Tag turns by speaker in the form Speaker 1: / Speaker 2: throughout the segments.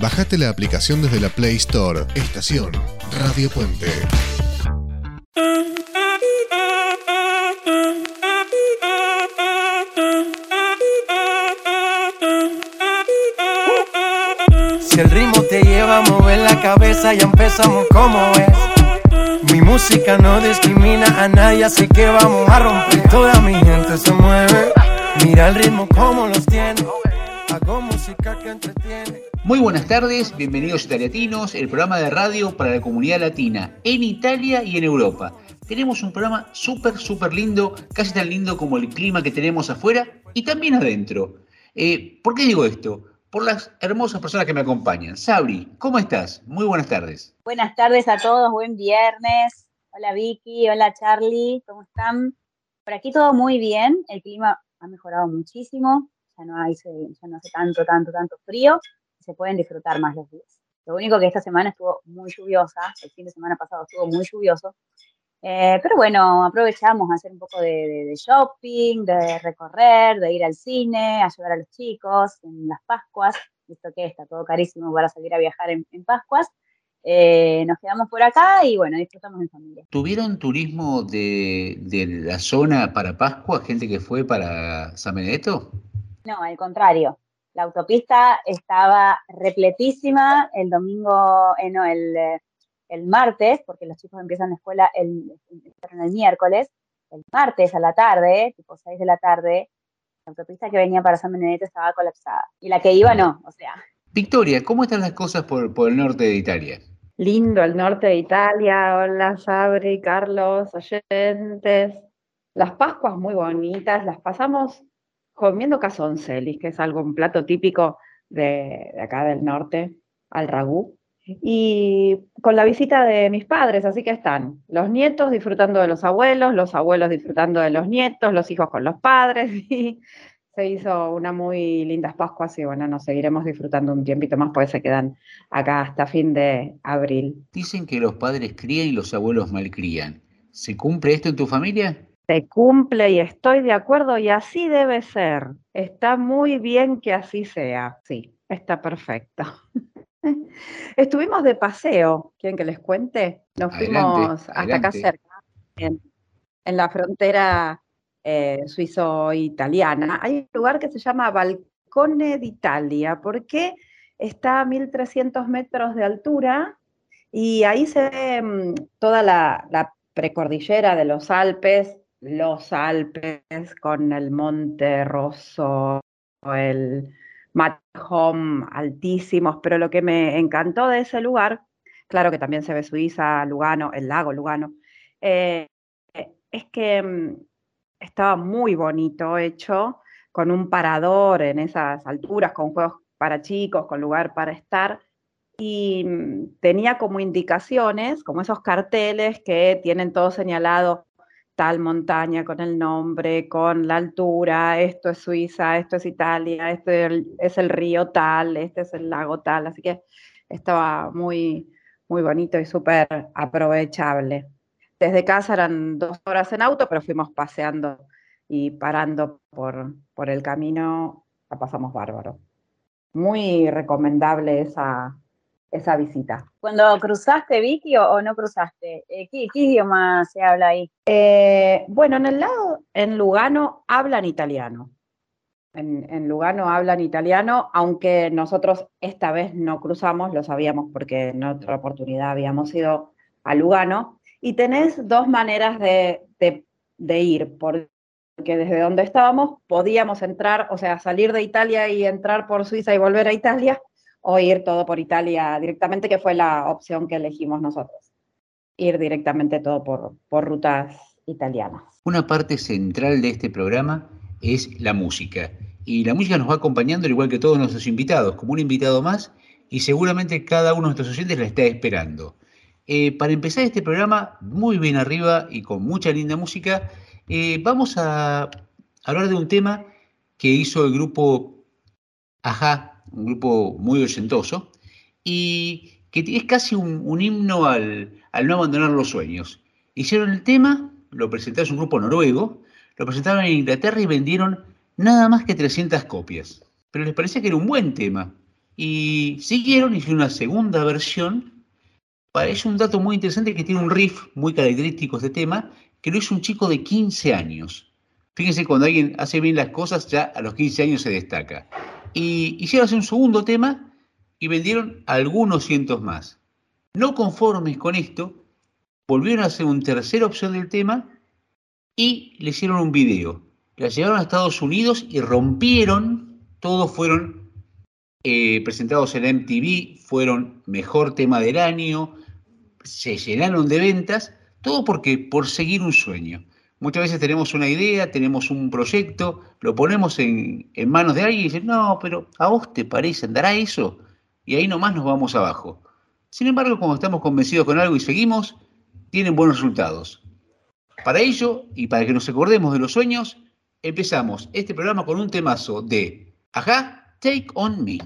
Speaker 1: Bajate la aplicación desde la Play Store. Estación Radio Puente.
Speaker 2: Si el ritmo te lleva a mover la cabeza, ya empezamos como es. Mi música no discrimina a nadie, así que vamos a romper. Toda mi gente se mueve. Mira el ritmo como los tiene. Hago música que entretiene.
Speaker 3: Muy buenas tardes, bienvenidos Italiatinos, el programa de radio para la comunidad latina en Italia y en Europa. Tenemos un programa súper, súper lindo, casi tan lindo como el clima que tenemos afuera y también adentro. Eh, ¿Por qué digo esto? Por las hermosas personas que me acompañan. Sabri, ¿cómo estás? Muy buenas tardes.
Speaker 4: Buenas tardes a todos, buen viernes. Hola Vicky, hola Charlie, ¿cómo están? Por aquí todo muy bien, el clima ha mejorado muchísimo, ya no, hay, ya no hace tanto, tanto, tanto frío, se pueden disfrutar más los días. Lo único que esta semana estuvo muy lluviosa, el fin de semana pasado estuvo muy lluvioso, eh, pero bueno, aprovechamos a hacer un poco de, shopping, de recorrer, de ir al cine, a llevar a los chicos en las Pascuas, visto que está todo carísimo para salir a viajar en, Pascuas. Eh, nos quedamos por acá y bueno, disfrutamos en familia.
Speaker 3: ¿Tuvieron turismo de, de, la zona para Pascua, gente que fue para San Benedetto?
Speaker 4: No, al contrario. La autopista estaba repletísima el domingo, eh, no, el, el martes, porque los chicos empiezan la escuela el, el, miércoles, el martes a la tarde, tipo 6 de la tarde, la autopista que venía para San Benedetto estaba colapsada. Y la que iba no, o sea.
Speaker 3: Victoria, ¿cómo están las cosas por, por el norte de Italia?
Speaker 5: Lindo el norte de Italia. Hola, Sabri, Carlos, oyentes. Las Pascuas muy bonitas, las pasamos comiendo casoncelis, que es algo, un plato típico de, acá del norte, al ragú y con la visita de mis padres, así que están los nietos disfrutando de los abuelos, los abuelos disfrutando de los nietos, los hijos con los padres, y se hizo una muy linda Pascuas y bueno, nos seguiremos disfrutando un tiempito más, porque se quedan acá hasta fin de abril.
Speaker 3: Dicen que los padres crían y los abuelos malcrían. ¿Se cumple esto en tu familia?
Speaker 5: Se cumple y estoy de acuerdo y así debe ser. Está muy bien que así sea, sí, está perfecto. Estuvimos de paseo, ¿quieren que les cuente? Nos fuimos hasta acá cerca, en, la frontera eh, suizo-italiana. Hay un lugar que se llama Balcone d'Italia, porque está a 1300 metros de altura y ahí se ve mm, toda la, la precordillera de los Alpes, los Alpes con el Monte Rosso, el home altísimos, pero lo que me encantó de ese lugar, claro que también se ve Suiza, Lugano, el lago Lugano, eh, es que mm, estaba muy bonito hecho, con un parador en esas alturas, con juegos para chicos, con lugar para estar, y mm, tenía como indicaciones, como esos carteles que tienen todo señalado tal montaña con el nombre, con la altura, esto es Suiza, esto es Italia, este es el río tal, este es el lago tal, así que estaba muy, muy bonito y súper aprovechable. Desde casa eran dos horas en auto, pero fuimos paseando y parando por, por el camino, la pasamos bárbaro. Muy recomendable esa, esa visita.
Speaker 4: Cuando cruzaste, Vicky, o, no cruzaste, eh, ¿qué, idioma se habla ahí?
Speaker 5: Eh, bueno, en el lado, en Lugano hablan italiano. En, Lugano hablan italiano, aunque nosotros esta vez no cruzamos, lo sabíamos porque en otra oportunidad habíamos ido a Lugano, y tenés dos maneras de, de ir, porque desde donde estábamos podíamos entrar, o sea, salir de Italia y entrar por Suiza y volver a Italia, o ir todo por Italia directamente, que fue la opción que elegimos nosotros. Ir directamente todo por, por rutas italianas.
Speaker 3: Una parte central de este programa es la música. Y la música nos va acompañando, al igual que todos nuestros invitados, como un invitado más, y seguramente cada uno de nuestros oyentes la está esperando. Eh, para empezar este programa muy bien arriba y con mucha linda música, eh, vamos a hablar de un tema que hizo el grupo Ajá un grupo muy oyentoso, y que es casi un, himno al, no abandonar los sueños. Hicieron el tema, lo presentaron, un grupo noruego, lo presentaron en Inglaterra y vendieron nada más que 300 copias. Pero les parecía que era un buen tema.
Speaker 6: Y siguieron, hicieron una segunda versión. Parece un dato muy interesante que tiene un riff muy característico este tema, que lo hizo un chico de 15 años. Fíjense, cuando alguien hace bien las cosas, ya a los 15 años se destaca. Y hicieron un segundo tema y vendieron algunos cientos más. No conformes con esto, volvieron a hacer una tercera opción del tema y le hicieron un video. La llevaron a Estados Unidos y rompieron, todos fueron eh, presentados en MTV, fueron mejor tema del año, se llenaron de ventas, todo porque por seguir un sueño. Muchas veces tenemos una idea, tenemos un proyecto, lo ponemos en, en manos de alguien y dicen, no, pero a vos te parece, andará eso, y ahí nomás nos vamos abajo. Sin embargo, cuando estamos convencidos con algo y seguimos, tienen buenos resultados. Para ello, y para que nos acordemos de los sueños, empezamos este programa con un temazo de Ajá, Take On Me.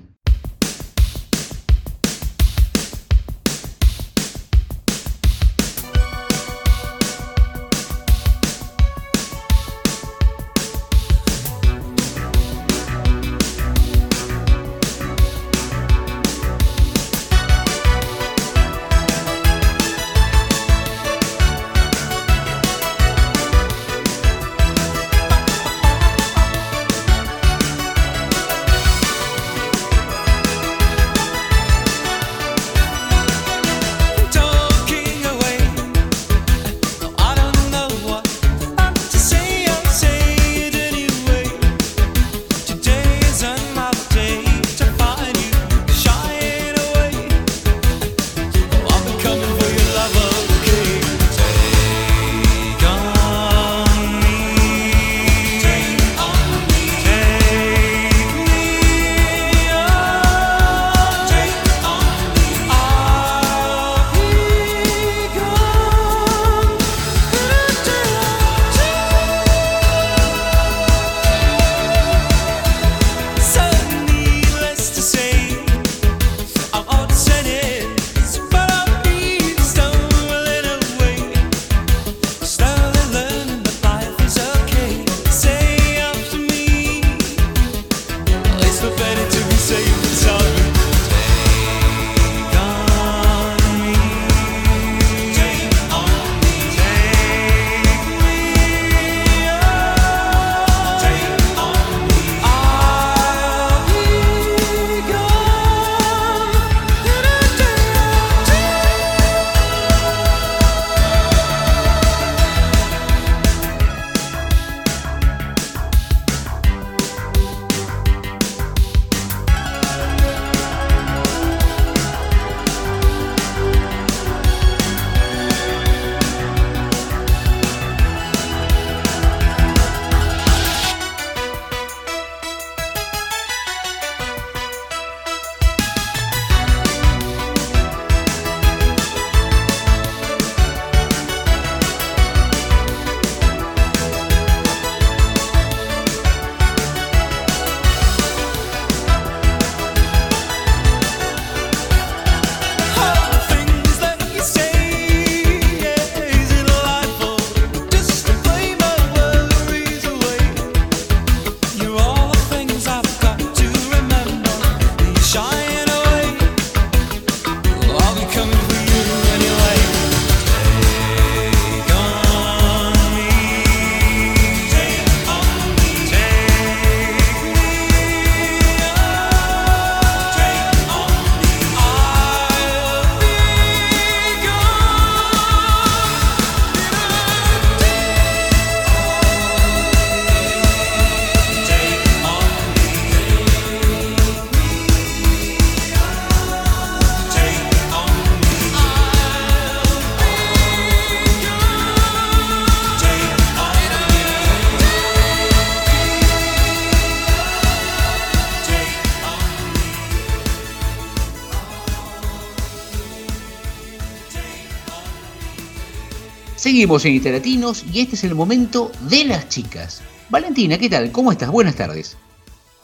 Speaker 6: Seguimos en Literatinos y este es el momento de las chicas. Valentina, ¿qué tal? ¿Cómo estás? Buenas tardes.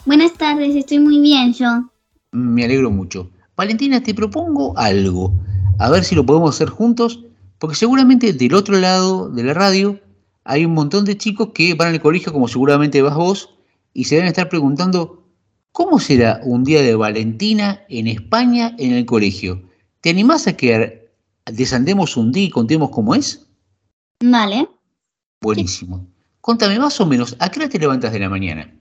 Speaker 7: Buenas tardes, estoy muy bien yo.
Speaker 6: Me alegro mucho. Valentina, te propongo algo. A ver si lo podemos hacer juntos, porque seguramente del otro lado de la radio hay un montón de chicos que van al colegio como seguramente vas vos y se deben estar preguntando
Speaker 3: ¿Cómo será un día de Valentina en España en el colegio? ¿Te animás a que desandemos un día y contemos cómo es?
Speaker 7: Vale.
Speaker 3: Buenísimo. Contame más o menos, ¿a qué hora te levantas de la mañana?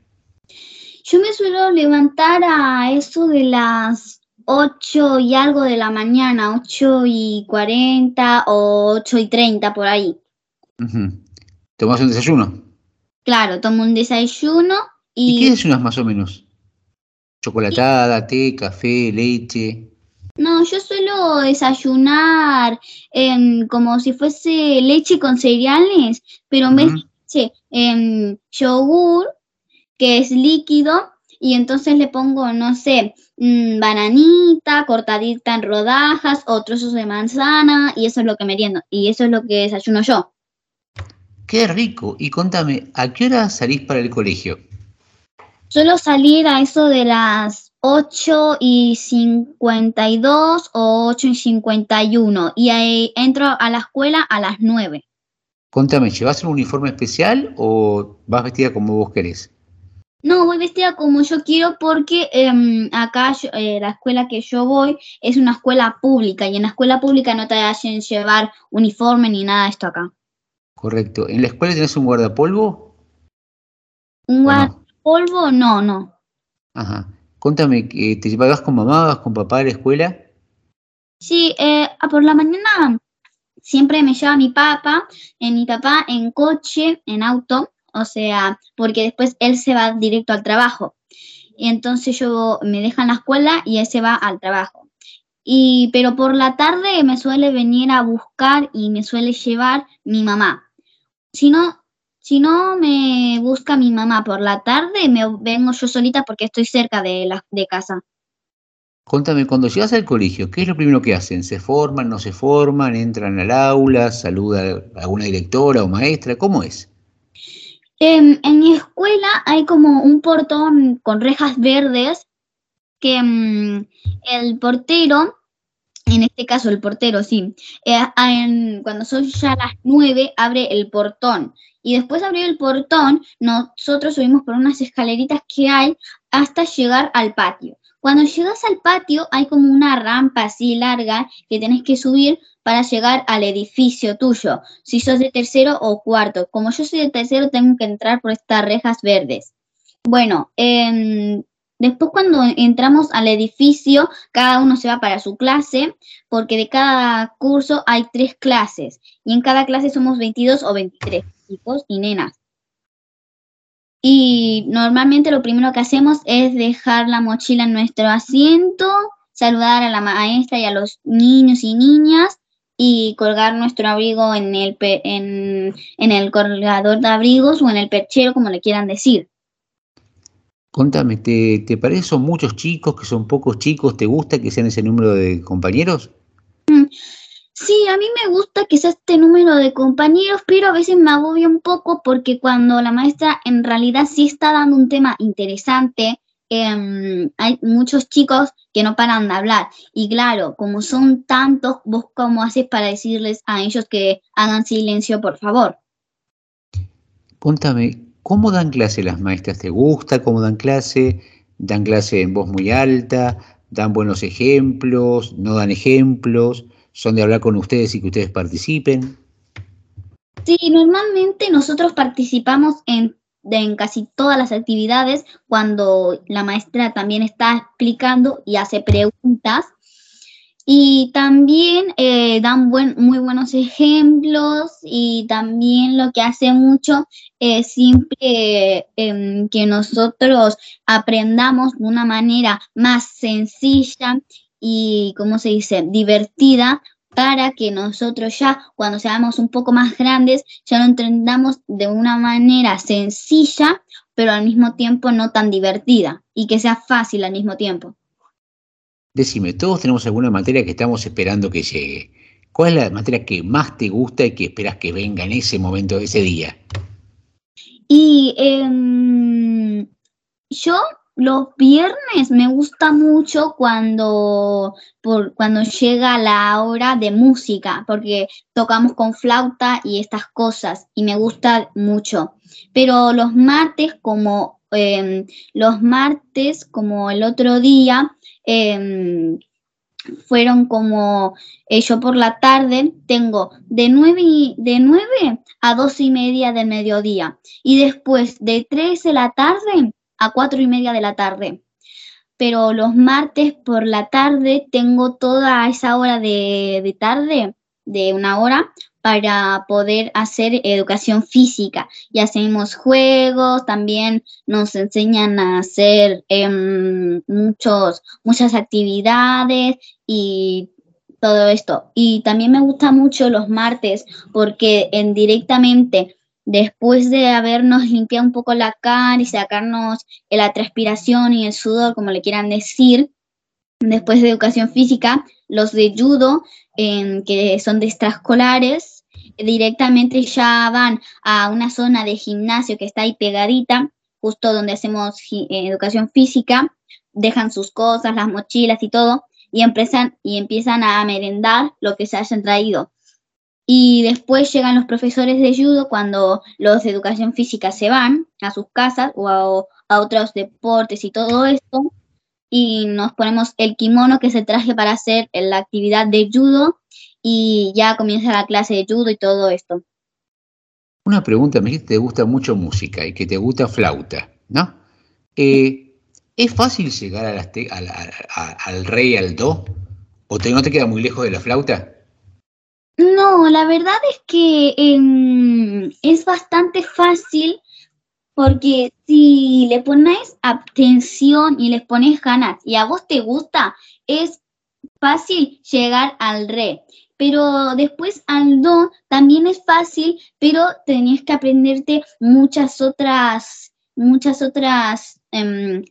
Speaker 7: Yo me suelo levantar a eso de las 8 y algo de la mañana, 8 y 40 o 8 y 30 por ahí.
Speaker 3: Ujú. ¿Tomás un desayuno?
Speaker 7: Claro, tomo un desayuno
Speaker 3: ¿Y
Speaker 7: y...
Speaker 3: qué desayunas más o menos? ¿Chocolatada, té, café, leche?
Speaker 7: No, yo suelo desayunar em, como si fuese leche con cereales, pero en vez de leche, em, yogur, que es líquido, y entonces le pongo, no sé, mm, bananita cortadita en rodajas o trozos de manzana, y eso es lo que meriendo, y eso es lo que desayuno yo.
Speaker 3: Qué rico. Y contame, ¿a qué hora salís para el colegio?
Speaker 7: Suelo salir a eso de las 8 y 52 o 8 y 51, y ahí entro a la escuela a las 9.
Speaker 3: Contame, ¿llevas un uniforme especial o vas vestida como vos querés?
Speaker 7: No, voy vestida como yo quiero porque em, acá yo- eh, la escuela que yo voy es una escuela pública y en la escuela pública no te hacen llevar uniforme ni nada de esto acá.
Speaker 3: Correcto. ¿En la escuela tenés un guardapolvo?
Speaker 7: Un guardapolvo, no, no.
Speaker 3: Ajá. Contame, ¿que ¿te vas con mamá, vas con papá a la escuela?
Speaker 7: Sí, eh, a por la mañana siempre me lleva mi papá, en mi papá en coche, en auto, o sea, porque después él se va directo al trabajo. Y entonces yo me deja en la escuela y él se va al trabajo. Y, pero por la tarde me suele venir a buscar y me suele llevar mi mamá. Si no, si no me busca mi mamá por la tarde, me vengo yo solita porque estoy cerca de la de casa.
Speaker 3: Contame, cuando llegas al colegio, ¿qué es lo primero que hacen? ¿Se forman, no se forman, entran al aula, saluda a alguna directora o maestra? ¿Cómo es?
Speaker 7: En mi escuela hay como un portón con rejas verdes que mm, el portero, en este caso el portero, sí, eh, en- cuando son ya las nueve abre el portón y después de abrir el portón nosotros subimos por unas escaleritas que hay hasta llegar al patio. Cuando llegas al patio hay como una rampa así larga que tenés que subir para llegar al edificio tuyo si sos de tercero o cuarto. Como yo soy de tercero, tengo que entrar por estas rejas verdes. Bueno, em, después cuando entramos al edificio, cada uno se va para su clase, porque de cada curso hay tres clases, y en cada clase somos 22 o 23 chicos y nenas. Y normalmente lo primero que hacemos es dejar la mochila en nuestro asiento, saludar a la maestra y a los niños y niñas y colgar nuestro abrigo en el, en, el colgador de abrigos o en el perchero, como le quieran decir.
Speaker 3: Contame, ¿te, te son muchos chicos, que son pocos chicos? ¿Te gusta que sean ese número de compañeros?
Speaker 7: Sí, a mí me gusta sea este número de compañeros, pero a veces me agobia un poco porque cuando la maestra en realidad sí está dando un tema interesante, em, hay muchos chicos que no paran de hablar. Y claro, como son tantos, ¿vos cómo haces para decirles a ellos que hagan silencio, por favor?
Speaker 3: Contame, ¿cómo dan clase las maestras? ¿Te gusta cómo dan clase? ¿Dan clase en voz muy alta? ¿Dan buenos ejemplos? ¿No dan ejemplos? ¿Son de hablar con ustedes y que ustedes participen?
Speaker 7: Sí, normalmente nosotros participamos en, en casi todas las actividades cuando la maestra también está explicando y hace preguntas. Y también eh, dan buen, muy buenos ejemplos y también lo que hace mucho es siempre em, que nosotros aprendamos de una manera más sencilla y, ¿cómo se dice?, divertida para que nosotros ya cuando seamos un poco más grandes ya lo entendamos de una manera sencilla, pero al mismo tiempo no tan divertida y que sea fácil al mismo tiempo.
Speaker 3: Decime, todos tenemos alguna materia que estamos esperando que llegue. ¿Cuál es la materia que más te gusta y que esperas que venga en ese momento, ese día?
Speaker 7: Y em, yo los viernes me gusta mucho cuando, por, cuando llega la hora de música, porque tocamos con flauta y estas cosas, y me gusta mucho. Pero los martes, como em, los martes, como el otro día, em, fueron como eh, yo por la tarde tengo de 9, de 9 a 12 y media de mediodía y después de 3 de la tarde a 4 y media de la tarde. Pero los martes por la tarde tengo toda esa hora de, de tarde, de una hora, para poder hacer educación física y hacemos juegos, también nos enseñan a hacer em, muchos, muchas actividades y todo esto. Y también me gusta mucho los martes porque en directamente después de habernos limpiado un poco la cara y sacarnos la transpiración y el sudor, como le quieran decir, después de educación física, los de judo, que son de extraescolares, directamente ya van a una zona de gimnasio que está ahí pegadita, justo donde hacemos eh, educación física, dejan sus cosas, las mochilas y todo, y empiezan, y empiezan a merendar lo que se hayan traído. Y después llegan los profesores de judo cuando los de educación física se van a sus casas o a, a otros deportes y todo esto. Y nos ponemos el kimono que se traje para hacer la actividad de judo y ya comienza la clase de judo y todo esto.
Speaker 3: Una pregunta, me te gusta mucho música y que te gusta flauta, ¿no? Eh, ¿Es fácil llegar al rey, al do? ¿O te, no te queda muy lejos de la flauta?
Speaker 7: No, la verdad es que em, es bastante fácil porque si le pones atención y les pones ganas y a vos te gusta, es fácil llegar al re. Pero después al do también es fácil, pero tenías que aprenderte muchas otras, muchas otras, em,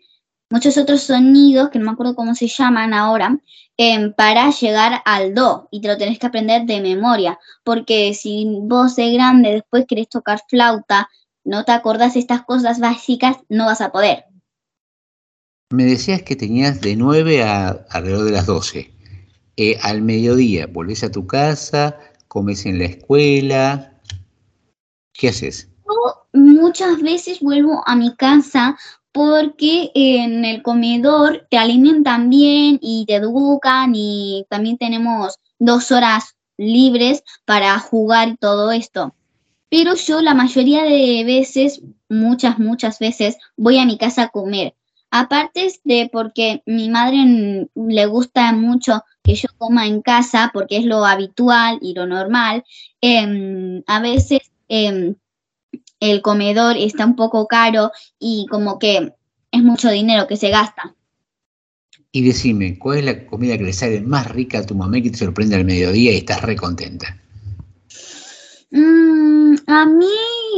Speaker 7: muchos otros sonidos, que no me acuerdo cómo se llaman ahora, em, para llegar al do, y te lo tenés que aprender de memoria, porque si vos de grande después querés tocar flauta, no te acordás estas cosas básicas, no vas a poder.
Speaker 3: Me decías que tenías de 9 a alrededor de las 12. Eh, al mediodía volvés a tu casa, comes en la escuela. ¿Qué haces?
Speaker 7: muchas veces vuelvo a mi casa porque en el comedor te alimentan bien y te educan y también tenemos dos horas libres para jugar todo esto. Pero yo la mayoría de veces, muchas, muchas veces, voy a mi casa a comer. Aparte de porque mi madre le gusta mucho que yo coma en casa porque es lo habitual y lo normal, em, a veces em, el comedor está un poco caro y como que es mucho dinero que se gasta.
Speaker 3: Y decime, ¿cuál es la comida que le sale más rica a tu mamá que te sorprende al mediodía y estás re contenta?
Speaker 7: Mm, a mí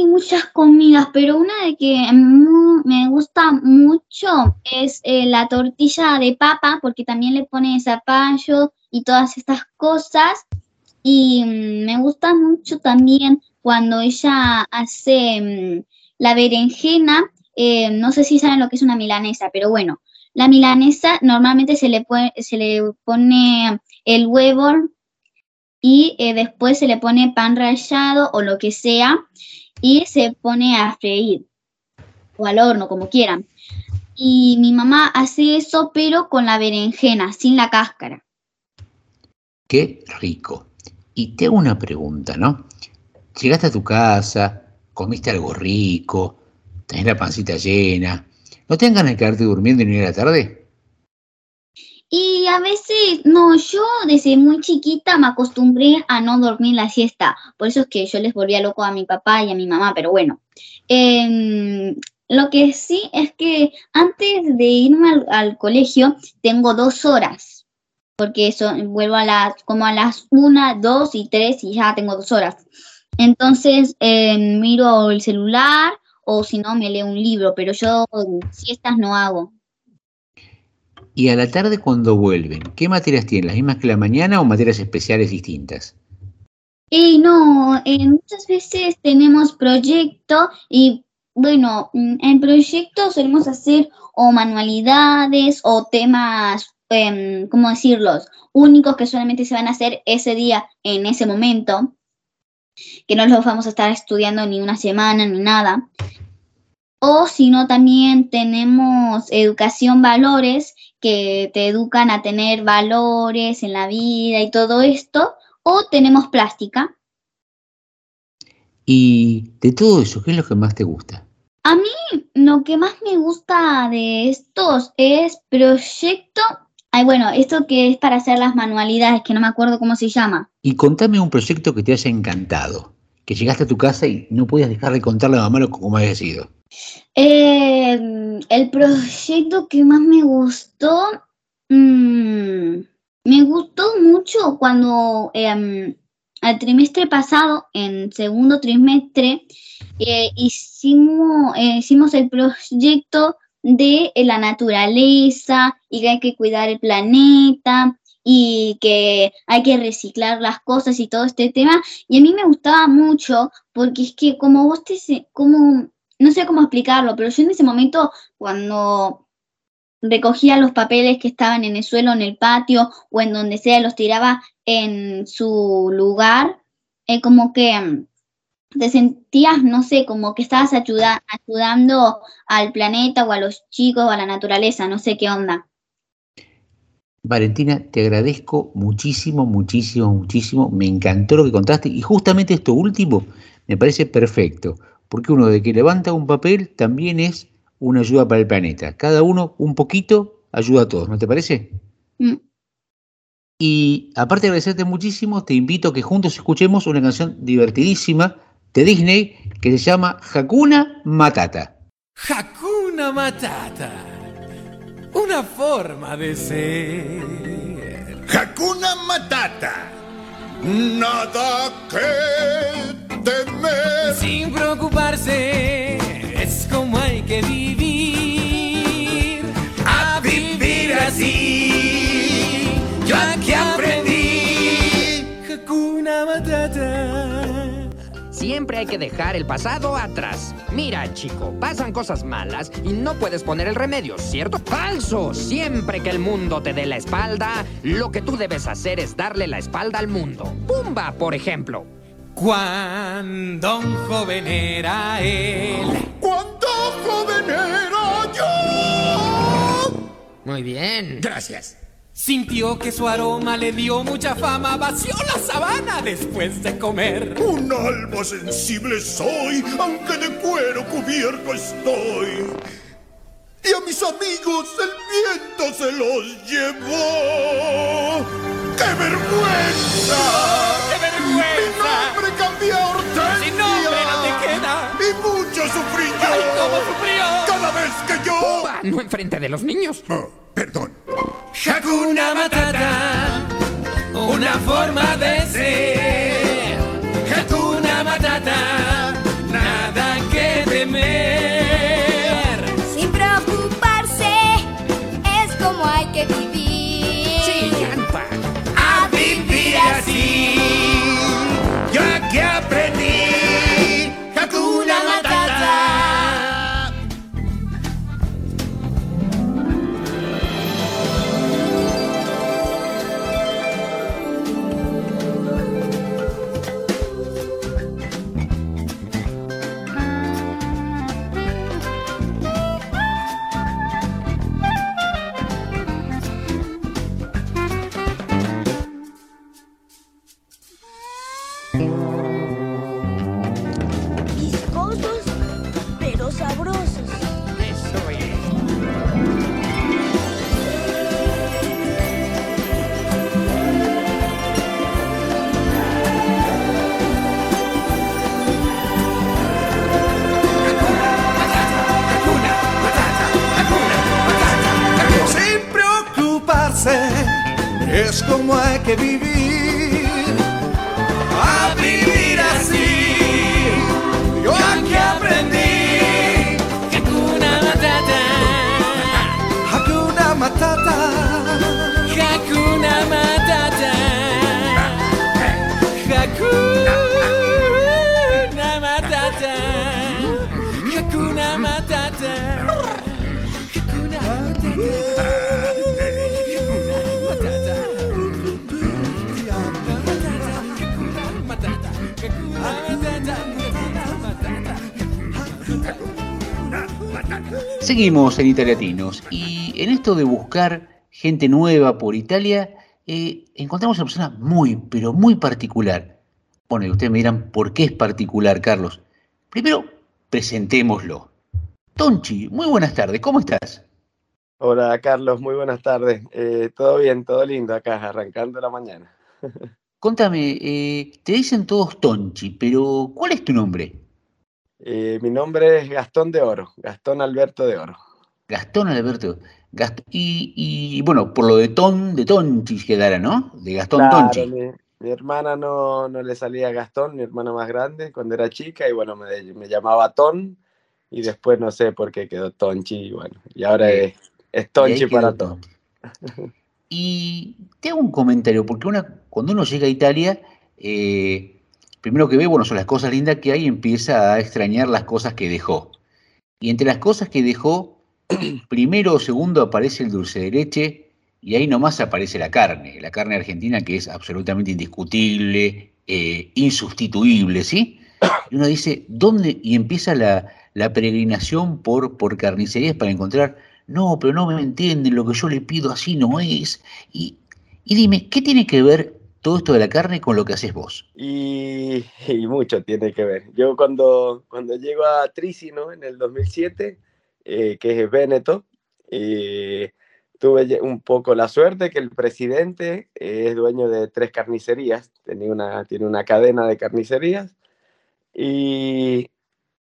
Speaker 7: muchas comidas, pero una de que me gusta mucho es eh, la tortilla de papa, porque también le pone zapallo y todas estas cosas. Y mm, me gusta mucho también cuando ella hace mm, la berenjena. Eh, no sé si saben lo que es una milanesa, pero bueno, la milanesa normalmente se le, se le pone el huevo y eh, después se le pone pan rallado o lo que sea y se pone a freír o al horno, como quieran. Y mi mamá hace eso, pero con la berenjena, sin la cáscara.
Speaker 3: Qué rico. Y te una pregunta, ¿no? Llegaste a tu casa, comiste algo rico, tenés la pancita llena. ¿No te ganas de quedarte durmiendo y no a la tarde?
Speaker 7: Y a veces, no, yo desde muy chiquita me acostumbré a no dormir la siesta. Por eso es que yo les volvía loco a mi papá y a mi mamá, pero bueno. Em, lo que sí es que antes de irme al, colegio tengo dos horas, porque eso, vuelvo a las, como a las una, dos y tres y ya tengo dos horas. Entonces em, miro el celular o si no me leo un libro, pero yo siestas no hago.
Speaker 3: Y a la tarde cuando vuelven, ¿qué materias tienen? ¿Las mismas que la mañana o materias especiales distintas?
Speaker 7: Y no, eh, muchas veces tenemos proyecto y bueno, mm, en proyecto solemos hacer o manualidades o temas, eh, ¿cómo decirlos? Únicos que solamente se van a hacer ese día, en ese momento, que no los vamos a estar estudiando ni una semana ni nada. O si no, también tenemos educación valores que te educan a tener valores en la vida y todo esto. O tenemos plástica.
Speaker 3: Y de todo eso, ¿qué es lo que más te gusta?
Speaker 7: A mí lo que más me gusta de estos es proyecto. Ay, bueno, esto que es para hacer las manualidades, que no me acuerdo cómo se llama.
Speaker 3: Y contame un proyecto que te haya encantado, que llegaste a tu casa y no podías dejar de contarle a mamá cómo había sido.
Speaker 7: Eh, el proyecto que más me gustó, mmm, me gustó mucho cuando eh, al trimestre pasado, en segundo trimestre, eh, hicimos, eh, hicimos el proyecto de la naturaleza y que hay que cuidar el planeta y que hay que reciclar las cosas y todo este tema. Y a mí me gustaba mucho porque es que como vos te, como, no sé cómo explicarlo, pero yo en ese momento cuando recogía los papeles que estaban en el suelo, en el patio o en donde sea, los tiraba en su lugar, eh, como que mm, te sentías, no sé, como que estabas ayuda, ayudando al planeta o a los chicos o a la naturaleza, no sé qué onda.
Speaker 3: Valentina, te agradezco muchísimo, muchísimo, muchísimo. Me encantó lo que contaste y justamente esto último me parece perfecto, porque uno de que levanta un papel también es una ayuda para el planeta. Cada uno un poquito ayuda a todos, ¿no te parece? Mm. Y aparte de agradecerte muchísimo, te invito a que juntos escuchemos una canción divertidísima de Disney que se llama Hakuna Matata.
Speaker 2: Hakuna Matata, una forma de ser.
Speaker 8: Hakuna Matata, nada que temer.
Speaker 2: Sin preocuparse, es como hay que vivir.
Speaker 8: A vivir así,
Speaker 9: Siempre hay que dejar el pasado atrás. Mira, chico, pasan cosas malas y no puedes poner el remedio, ¿cierto? ¡Falso! Siempre que el mundo te dé la espalda, lo que tú debes hacer es darle la espalda al mundo. Pumba, por ejemplo.
Speaker 2: Cuando un joven era él.
Speaker 8: Cuando joven era yo.
Speaker 9: Muy bien.
Speaker 8: Gracias.
Speaker 2: Sintió que su aroma le dio mucha fama, vació la sabana después de comer.
Speaker 8: Un alma sensible soy, aunque de cuero cubierto estoy. Y a mis amigos el viento se los llevó. ¡Qué vergüenza!
Speaker 2: ¡Qué vergüenza!
Speaker 8: Mi nombre cambió a Hortensia.
Speaker 2: ¡Sin nombre no te queda!
Speaker 8: Y mucho sufrí yo.
Speaker 2: ¡Ay, cómo sufrió!
Speaker 8: Cada vez que yo...
Speaker 9: Pumba, no enfrente de los niños.
Speaker 8: Oh, perdón.
Speaker 2: Hakuna Matata, una forma de ser. Hakuna Matata, nada que temer.
Speaker 10: Sin preocuparse, es como hay que vivir.
Speaker 9: Sí.
Speaker 2: A vivir así.
Speaker 8: Yo aquí aprendí.
Speaker 2: Como hay que vivir.
Speaker 3: Seguimos en Italiatinos y en esto de buscar gente nueva por Italia, eh, encontramos una persona muy, pero muy particular. Bueno, y ustedes me dirán, ¿por qué es particular, Carlos? Primero, presentémoslo. Tonchi, muy buenas tardes, ¿cómo estás?
Speaker 11: Hola Carlos, muy buenas tardes. Eh, todo bien, todo lindo acá, arrancando la mañana.
Speaker 3: Contame, eh, te dicen todos Tonchi, pero ¿cuál es tu nombre?
Speaker 11: Eh, mi nombre es Gastón de Oro, Gastón Alberto de Oro.
Speaker 3: Gastón Alberto. Gast- y, y, bueno, por lo de Ton, de Tonchi quedara, ¿no? De Gastón
Speaker 11: Claro,
Speaker 3: Tonchi.
Speaker 11: mi, mi hermana no, no le salía Gastón, mi hermana más grande, cuando era chica, y bueno, me, me llamaba Ton, y después no sé por qué quedó Tonchi, y bueno, y ahora es, Tonchi para.
Speaker 3: Tonchi. Y te hago un comentario, porque una, cuando uno llega a Italia, eh, primero que ve, bueno, son las cosas lindas que hay empieza a extrañar las cosas que dejó. Y entre las cosas que dejó, primero o segundo aparece el dulce de leche y ahí nomás aparece la carne, la carne argentina que es absolutamente indiscutible, eh, insustituible, ¿sí? Y uno dice, ¿dónde? Y empieza la, la peregrinación por, por carnicerías para encontrar, no, pero no me entienden, lo que yo le pido así no es. Y, y dime, ¿qué tiene que ver todo esto de la carne con lo que haces vos?
Speaker 11: Y, mucho tiene que ver. Yo cuando, cuando llego a Tricino en el 2007, eh, que es Véneto, eh, tuve un poco la suerte que el presidente eh, es dueño de tres carnicerías, tenía una, tiene una cadena de carnicerías, y,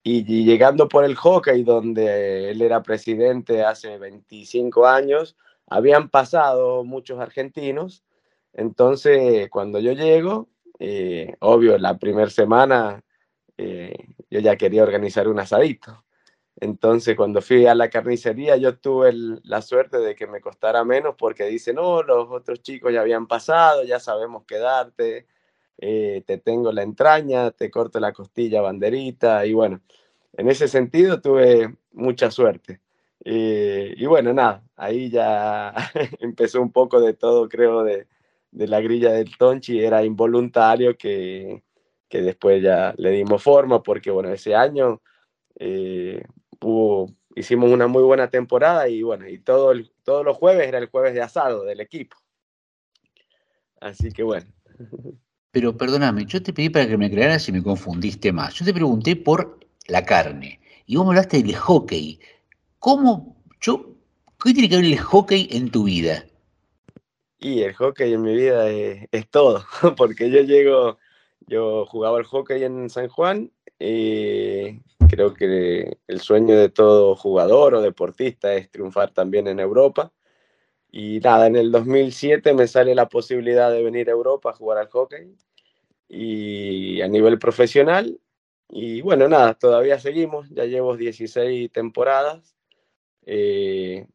Speaker 11: y- y llegando por el hockey, donde él era presidente hace 25 años, habían pasado muchos argentinos, entonces cuando yo llego, eh, obvio, la primera semana eh, yo ya quería organizar un asadito. Entonces, cuando fui a la carnicería, yo tuve la suerte de que me costara menos porque dicen, no, los otros chicos ya habían pasado, ya sabemos quedarte, eh, te tengo la entraña, te corto la costilla, banderita, y bueno, en ese sentido tuve mucha suerte. Eh, y bueno, nada, ahí ya empezó un poco de todo, creo, de, de la grilla del Tonchi, era involuntario que, que después ya le dimos forma, porque bueno, ese año eh, hicimos una muy buena temporada y bueno, y todo todos los jueves era el jueves de asado del equipo. Así que bueno.
Speaker 3: Pero perdóname, yo te pedí para que me aclararas si me confundiste más. Yo te pregunté por la carne y vos me hablaste del hockey. ¿Cómo, yo, qué tiene que ver el hockey en tu vida?
Speaker 11: Y el hockey en mi vida es, es todo, porque yo llego, yo jugaba al hockey en San Juan y creo que el sueño de todo jugador o deportista es triunfar también en Europa. Y nada, en el 2007 me sale la posibilidad de venir a Europa a jugar al hockey y a nivel profesional. Y bueno, nada, todavía seguimos, ya llevo 16 temporadas eh,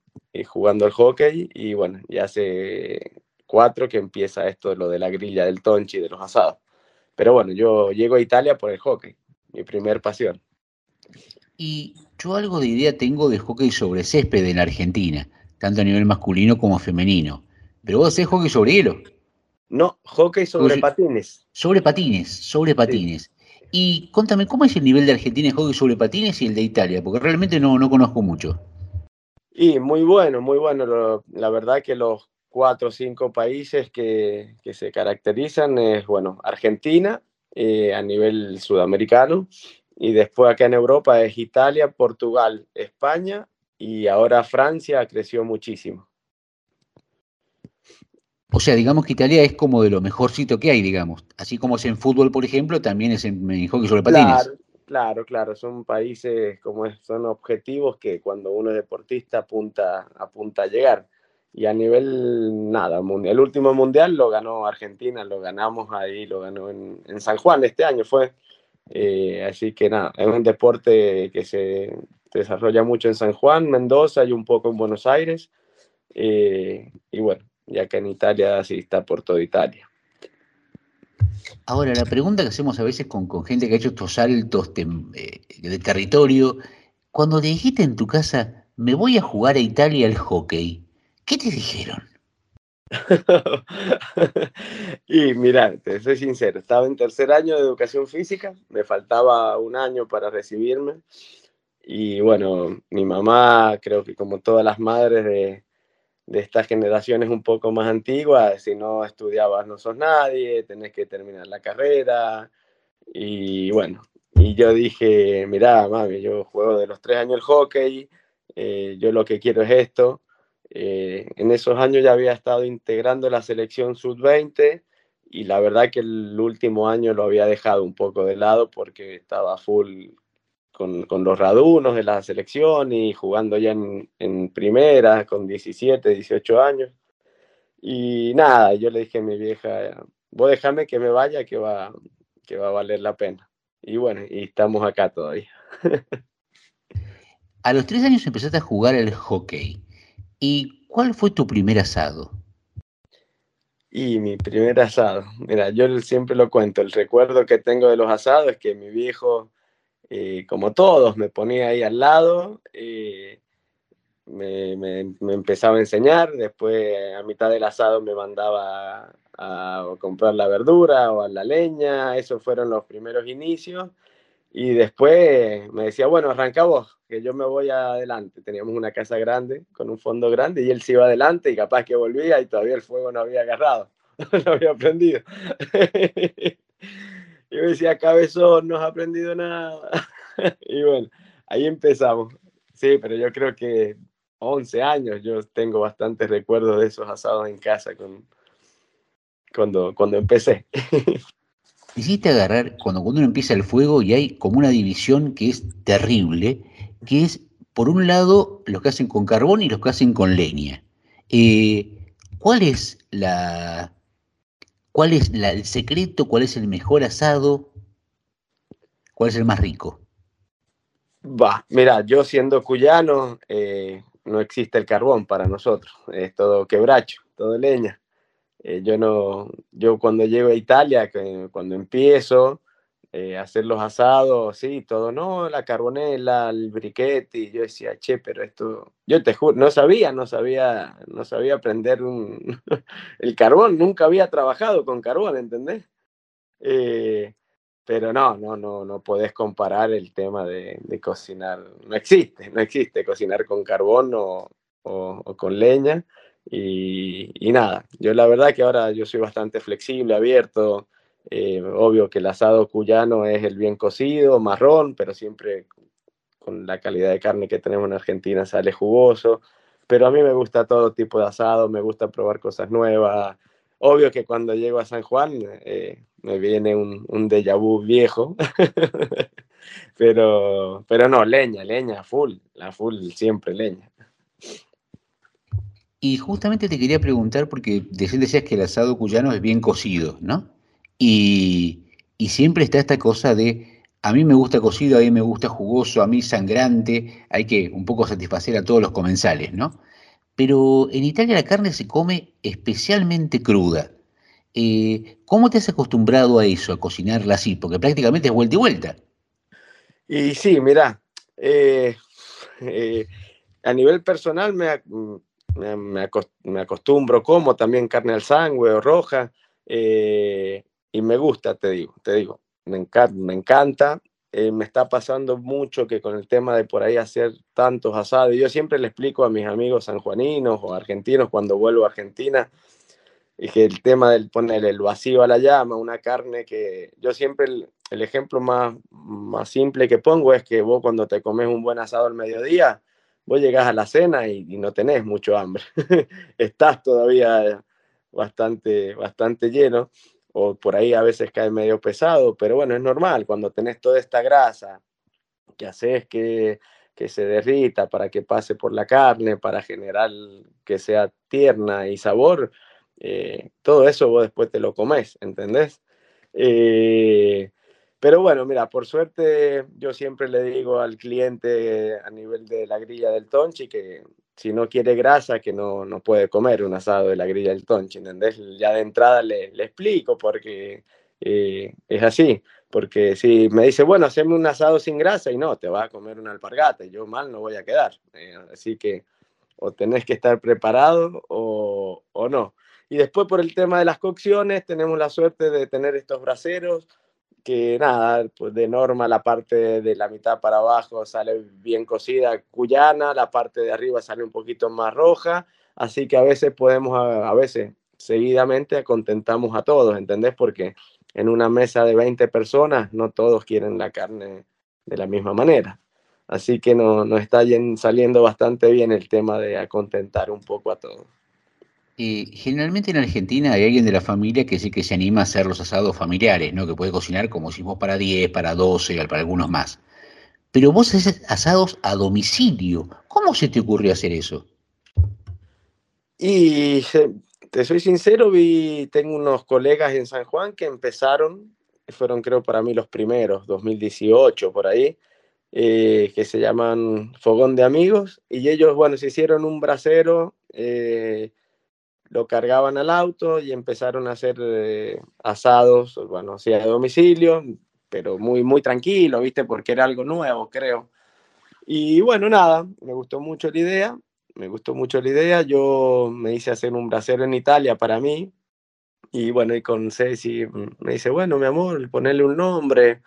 Speaker 11: jugando al hockey y bueno, ya hace cuatro que empieza esto, lo de la grilla del tonchi, de los asados. Pero bueno, yo llego a Italia por el hockey, mi primer pasión.
Speaker 3: Y yo algo de idea tengo de hockey sobre césped en Argentina, tanto a nivel masculino como femenino. Pero vos hacés hockey sobre hielo,
Speaker 11: No, hockey sobre
Speaker 3: Oye.
Speaker 11: patines.
Speaker 3: sobre patines, sobre patines. Y contame, ¿cómo es el nivel de Argentina en hockey sobre patines y el de Italia? Porque realmente no, no conozco mucho.
Speaker 11: Y muy bueno, muy bueno. Lo- la verdad que los cuatro o cinco países que, que se caracterizan es, bueno, Argentina eh, a nivel sudamericano y después acá en Europa es Italia, Portugal, España y ahora Francia creció muchísimo.
Speaker 3: O sea, digamos que Italia es como de lo mejorcito que hay, digamos. Así como es en fútbol, por ejemplo, también es en, en hockey sobre patines.
Speaker 11: Claro, claro, claro. Son países como son objetivos que cuando uno es deportista apunta, apunta a llegar. Y a nivel, nada, mun- el último mundial lo ganó Argentina, lo ganamos ahí, lo ganó en, en San Juan este año fue. Eh, así que nada, es un deporte que se desarrolla mucho en San Juan, Mendoza y un poco en Buenos Aires. Eh, y bueno, ya que en Italia sí está por toda Italia.
Speaker 3: Ahora, la pregunta que hacemos a veces con, con gente que ha hecho estos saltos eh, de territorio, cuando te dijiste en tu casa, me voy a jugar a Italia al hockey, ¿qué te dijeron?
Speaker 11: y mira, te soy sincero, estaba en tercer año de educación física, me faltaba un año para recibirme Y bueno, mi mamá, creo que como todas las madres de, de esta generación es un poco más antigua, si no estudiabas no sos nadie, tenés que terminar la carrera. Y bueno, y yo dije, mira, mami, yo juego de los tres años el hockey, eh, yo lo que quiero es esto. Eh, en esos años ya había estado integrando la selección sub-20 y la verdad que el último año lo había dejado un poco de lado porque estaba full con, con, los radunos de la selección y jugando ya en, en, primera con 17, 18 años. Y nada, yo le dije a mi vieja, vos déjame que me vaya, que va, que va a valer la pena. Y bueno, y estamos acá todavía.
Speaker 3: a los tres años empezaste a jugar el hockey. ¿Y cuál fue tu primer asado?
Speaker 11: Y mi primer asado, mira, yo siempre lo cuento, el recuerdo que tengo de los asados es que mi viejo eh, como todos, me ponía ahí al lado, eh, me, empezaba a enseñar, después a mitad del asado me mandaba a, a, comprar la verdura o a la leña, esos fueron los primeros inicios, y después me decía, bueno, arranca vos, que yo me voy adelante. Teníamos una casa grande, con un fondo grande, y él se iba adelante y capaz que volvía y todavía el fuego no había agarrado, no había prendido. Y me decía, cabezón, no has aprendido nada. y bueno, ahí empezamos. Sí, pero yo creo que 11 años, yo tengo bastantes recuerdos de esos asados en casa con, cuando, cuando empecé.
Speaker 3: Hiciste agarrar cuando, cuando uno empieza el fuego y hay como una división que es terrible, que es, por un lado, los que hacen con carbón y los que hacen con leña. Eh, ¿Cuál es la, ¿Cuál es el secreto? ¿Cuál es el mejor asado? ¿Cuál es el más rico?
Speaker 11: Va, mira, yo siendo cuyano, eh, no existe el carbón para nosotros, es todo quebracho, todo leña. Eh, yo no, yo cuando llego a Italia, cuando empiezo, eh, hacer los asados, sí, todo, no, la carbonela, el briquete, y yo decía, che, pero esto, yo te juro, no sabía, no sabía, no sabía prender un, el carbón, nunca había trabajado con carbón, ¿entendés? Eh, pero no, no, no, no podés comparar el tema de, de, cocinar, no existe, no existe cocinar con carbón o, o, con leña, y, y nada, yo la verdad que ahora yo soy bastante flexible, abierto, eh, obvio que el asado cuyano es el bien cocido, marrón, pero siempre con la calidad de carne que tenemos en Argentina sale jugoso. Pero a mí me gusta todo tipo de asado, me gusta probar cosas nuevas. Obvio que cuando llego a San Juan eh, me viene un, un déjà vu viejo, pero, pero no, leña, leña, full, la full siempre leña.
Speaker 3: Y justamente te quería preguntar, porque decías que el asado cuyano es bien cocido, ¿no? Y, siempre está esta cosa de, a mí me gusta cocido, a mí me gusta jugoso, a mí sangrante, hay que un poco satisfacer a todos los comensales, ¿no? Pero en Italia la carne se come especialmente cruda. Eh, ¿Cómo te has acostumbrado a eso, a cocinarla así? Porque prácticamente es vuelta y vuelta.
Speaker 11: Y sí, mira, eh, eh, a nivel personal me, me, me, acostumbro, como también carne al sangre o roja. Y me gusta, te digo, te digo, me encanta, me encanta. Eh, me está pasando mucho que con el tema de por ahí hacer tantos asados, yo siempre le explico a mis amigos sanjuaninos o argentinos cuando vuelvo a Argentina, y que el tema del poner el vacío a la llama, una carne que yo siempre, el, ejemplo más, más simple que pongo es que vos cuando te comes un buen asado al mediodía, vos llegás a la cena y, y no tenés mucho hambre, estás todavía bastante, bastante lleno o por ahí a veces cae medio pesado, pero bueno, es normal cuando tenés toda esta grasa que haces que, que se derrita para que pase por la carne, para generar que sea tierna y sabor, eh, todo eso vos después te lo comes, ¿entendés? Eh, pero bueno, mira, por suerte yo siempre le digo al cliente a nivel de la grilla del tonchi que si no quiere grasa, que no, no puede comer un asado de la grilla del tonchi, ¿entendés? Ya de entrada le, le explico porque eh, es así, porque si me dice, bueno, haceme un asado sin grasa y no, te va a comer una alpargata yo mal no voy a quedar. Eh, así que o tenés que estar preparado o, o no. Y después por el tema de las cocciones, tenemos la suerte de tener estos braseros que nada, pues de norma la parte de la mitad para abajo sale bien cocida, cuyana, la parte de arriba sale un poquito más roja, así que a veces podemos, a, veces seguidamente contentamos a todos, ¿entendés? Porque en una mesa de 20 personas no todos quieren la carne de la misma manera. Así que nos no está saliendo bastante bien el tema de acontentar un poco a todos.
Speaker 3: Generalmente en Argentina hay alguien de la familia que sí que se anima a hacer los asados familiares, ¿no? Que puede cocinar como vos para 10, para 12, para algunos más. Pero vos haces asados a domicilio. ¿Cómo se te ocurrió hacer eso?
Speaker 11: Y te soy sincero, vi, tengo unos colegas en San Juan que empezaron, fueron creo para mí los primeros, 2018 por ahí, eh, que se llaman Fogón de Amigos, y ellos, bueno, se hicieron un brasero, eh, lo cargaban al auto y empezaron a hacer eh, asados, bueno, sí, a domicilio, pero muy, muy tranquilo, ¿viste? Porque era algo nuevo, creo. Y bueno, nada, me gustó mucho la idea, me gustó mucho la idea. Yo me hice hacer un brasero en Italia para mí. Y bueno, y con Ceci me dice, bueno, mi amor, ponerle un nombre,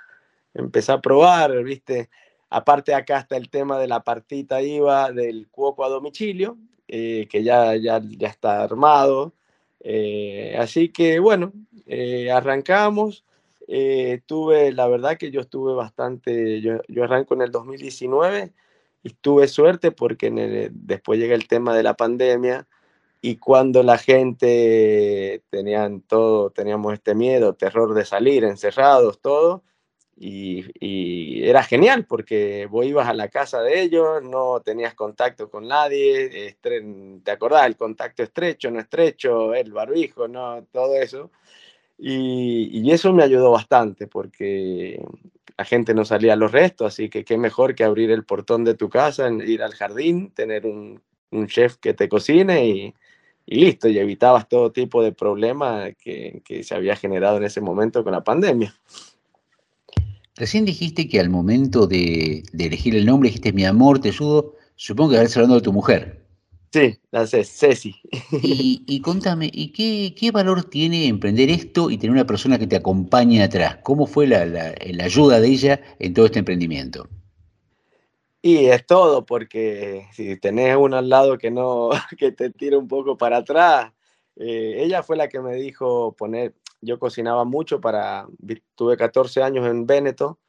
Speaker 11: empecé a probar, ¿viste? Aparte acá está el tema de la partita IVA del cuoco a domicilio, eh, que ya, ya, ya está armado. Eh, así que bueno, eh, arrancamos. tuve, la verdad que yo estuve bastante, yo, yo arranco en el 2019 y tuve suerte porque después llega el tema de la pandemia y cuando la gente tenían todo, teníamos este miedo, terror de salir, encerrados, todo, y, era genial porque vos ibas a la casa de ellos, no tenías contacto con nadie, te acordás, el contacto estrecho, no estrecho, el barbijo, no, todo eso. Y, y, eso me ayudó bastante porque la gente no salía a los restos, así que qué mejor que abrir el portón de tu casa, ir al jardín, tener un, un chef que te cocine y, y, listo, y evitabas todo tipo de problemas que, que se había generado en ese momento con la pandemia.
Speaker 3: Recién dijiste que al momento de, de, elegir el nombre dijiste mi amor, te ayudo. Supongo que estar hablando de tu mujer.
Speaker 11: Sí, la Ceci.
Speaker 3: Y, y contame, ¿y qué, qué, valor tiene emprender esto y tener una persona que te acompañe atrás? ¿Cómo fue la, la, la, ayuda de ella en todo este emprendimiento?
Speaker 11: Y es todo, porque si tenés uno al lado que no, que te tira un poco para atrás, eh, ella fue la que me dijo poner, yo cocinaba mucho para, tuve 14 años en Véneto,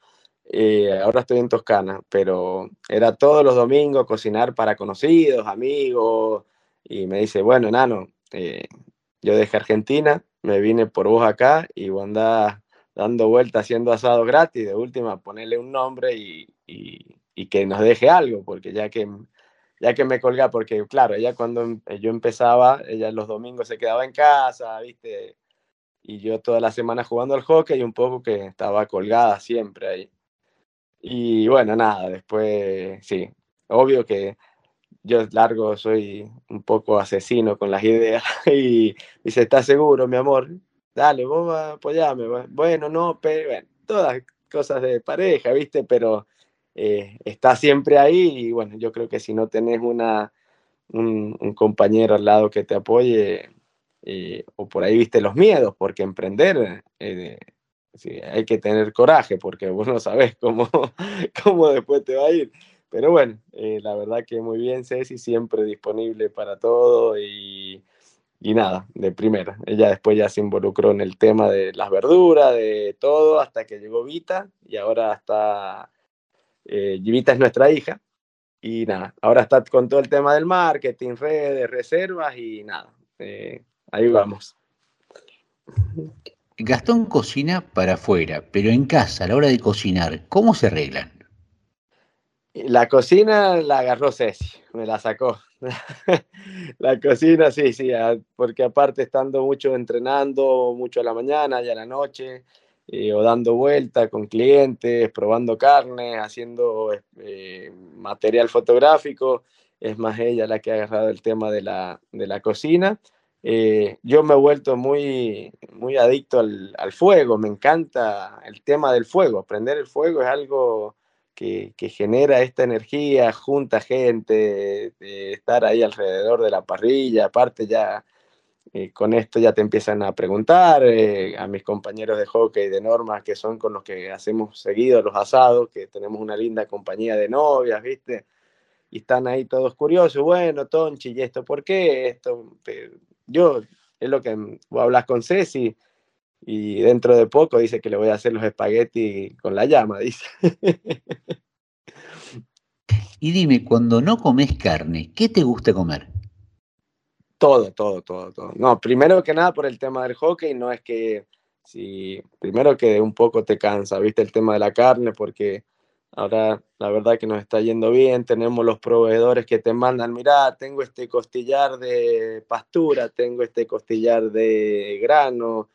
Speaker 11: eh, ahora estoy en Toscana, pero era todos los domingos cocinar para conocidos, amigos, y me dice, bueno, enano, eh, yo dejé Argentina, me vine por vos acá y vos andás dando vueltas haciendo asado gratis, de última ponerle un nombre y, y, que nos deje algo, porque ya que, ya que me colga, porque claro, ella cuando em, yo empezaba, ella los domingos se quedaba en casa, viste, y yo toda la semana jugando al hockey y un poco que estaba colgada siempre ahí. Y bueno, nada, después, sí, obvio que yo largo soy un poco asesino con las ideas y dice, ¿estás seguro, mi amor? Dale, vos apoyame. Bueno, no, pero todas cosas de pareja, ¿viste? Pero eh, está siempre ahí y bueno, yo creo que si no tenés una, un, un compañero al lado que te apoye, eh, o por ahí viste los miedos, porque emprender eh, sí, hay que tener coraje porque vos no sabés cómo, cómo después te va a ir. Pero bueno, eh, la verdad que muy bien, Ceci, siempre disponible para todo y, y, nada, de primera. Ella después ya se involucró en el tema de las verduras, de todo, hasta que llegó Vita y ahora está, eh, Vita es nuestra hija. Y nada, ahora está con todo el tema del marketing, redes, reservas y nada, eh, ahí vamos.
Speaker 3: Gastón cocina para afuera, pero en casa, a la hora de cocinar, ¿cómo se arreglan?
Speaker 11: La cocina la agarró Ceci, me la sacó. la cocina, sí, sí, porque aparte estando mucho entrenando, mucho a la mañana y a la noche, eh, o dando vuelta con clientes, probando carne, haciendo eh, material fotográfico, es más ella la que ha agarrado el tema de la, de la cocina eh, yo me he vuelto muy, muy adicto al, al, fuego, me encanta el tema del fuego, prender el fuego es algo que, que genera esta energía, junta gente, de estar ahí alrededor de la parrilla, aparte ya y con esto ya te empiezan a preguntar eh, a mis compañeros de hockey de normas que son con los que hacemos seguido los asados, que tenemos una linda compañía de novias, ¿viste? Y están ahí todos curiosos, bueno, Tonchi, ¿y esto por qué? Esto, yo, es lo que voy a hablar con Ceci, y dentro de poco dice que le voy a hacer los espaguetis con la llama, dice.
Speaker 3: y dime, cuando no comes carne, ¿qué te gusta comer?
Speaker 11: Todo, todo, todo, todo. No, primero que nada por el tema del hockey, no es que, si, primero que un poco te cansa, viste el tema de la carne, porque ahora la verdad que nos está yendo bien, tenemos los proveedores que te mandan, mira, tengo este costillar de pastura, tengo este costillar de grano,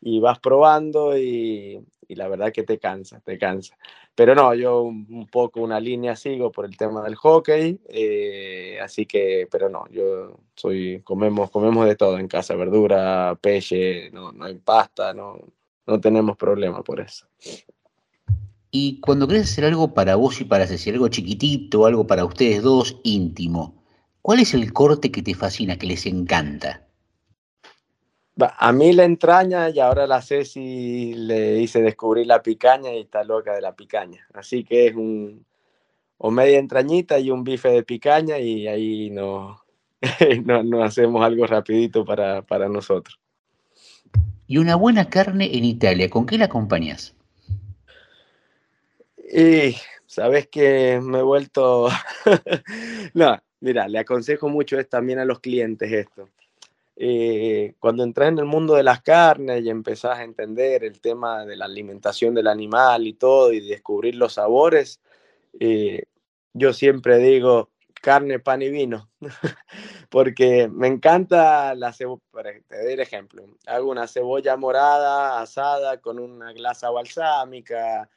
Speaker 11: y vas probando y, y la verdad que te cansa, te cansa. Pero no, yo un, poco una línea sigo por el tema del hockey, eh, así que, pero no, yo soy, comemos, comemos de todo en casa, verdura, peixe, no, no hay pasta, no, no tenemos problema por eso.
Speaker 3: Y cuando querés hacer algo para vos y para Ceci, algo chiquitito, algo para ustedes dos, íntimo, ¿cuál es el corte que te fascina, que les encanta?
Speaker 11: A mí la entraña y ahora la Ceci le hice descubrir la picaña y está loca de la picaña. Así que es un o media entrañita y un bife de picaña y ahí no, no, hacemos algo rapidito para, para, nosotros.
Speaker 3: Y una buena carne en Italia, ¿con qué la acompañas?
Speaker 11: Y sabes que me he vuelto... no, mira, le aconsejo mucho es también a los clientes esto. Eh, cuando entras en el mundo de las carnes y empezás a entender el tema de la alimentación del animal y todo y descubrir los sabores, eh, yo siempre digo carne, pan y vino, porque me encanta la cebolla, te doy el ejemplo, hago cebolla morada asada con una glasa balsámica,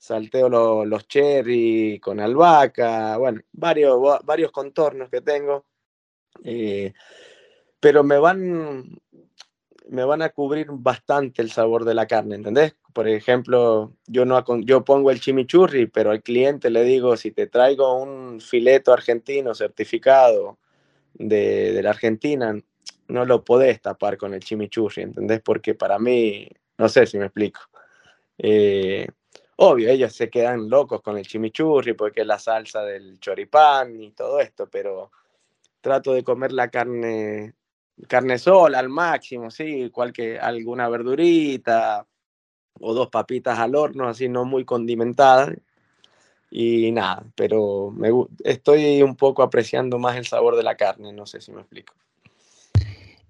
Speaker 11: salteo los cherry con albahaca, bueno, varios, varios contornos que tengo. Eh, pero me van, me van a cubrir bastante el sabor de la carne, ¿entendés? Por ejemplo, yo, no, yo pongo el chimichurri, pero al cliente le digo, si te traigo un fileto argentino certificado de, de la Argentina, no lo podés tapar con el chimichurri, ¿entendés? Porque para mí, no sé si me explico. Eh, obvio, ellos se quedan locos con el chimichurri porque es la salsa del choripán y todo esto, pero trato de comer la carne carne sola al máximo, sí, alguna verdurita o dos papitas al horno, así no muy condimentadas. Y nada, pero me, estoy un poco apreciando más el sabor de la carne, no sé si me explico.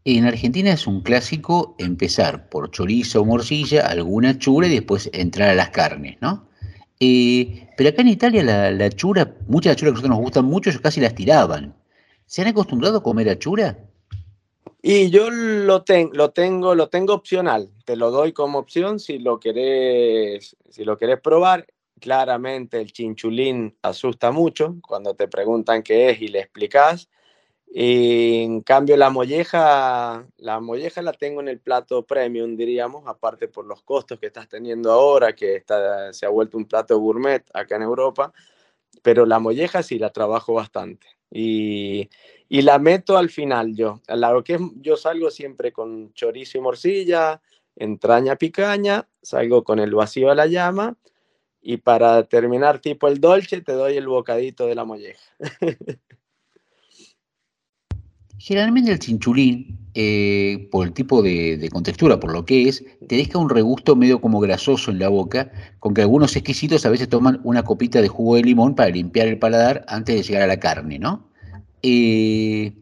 Speaker 3: En Argentina es un clásico empezar por chorizo o morcilla, alguna chura y después entrar a las carnes, ¿no? Eh, pero acá en Italia la, la chura, muchas churas que nosotros nos gustan mucho, ellos casi las tiraban. ¿Se han acostumbrado a comer a chura?
Speaker 11: Y yo lo, tengo, lo tengo opcional, te lo doy como opción si lo querés, si lo querés probar. Claramente el chinchulín asusta mucho cuando te preguntan qué es y le explicas. Y en cambio la molleja, la molleja la tengo en el plato premium, diríamos, aparte por los costos que estás teniendo ahora, que está, se ha vuelto un plato gourmet acá en Europa, pero la molleja sí la trabajo bastante. Y, y la meto al final yo. A lo que yo salgo siempre con chorizo y morcilla, entraña picaña, salgo con el vacío a la llama y para terminar tipo el dolce te doy el bocadito de la molleja.
Speaker 3: Generalmente el chinchulín, eh, por el tipo de, contextura, por lo que es, te deja un regusto medio como grasoso en la boca, con que algunos exquisitos a veces toman una copita de jugo de limón para limpiar el paladar antes de llegar a la carne, ¿no? Eh,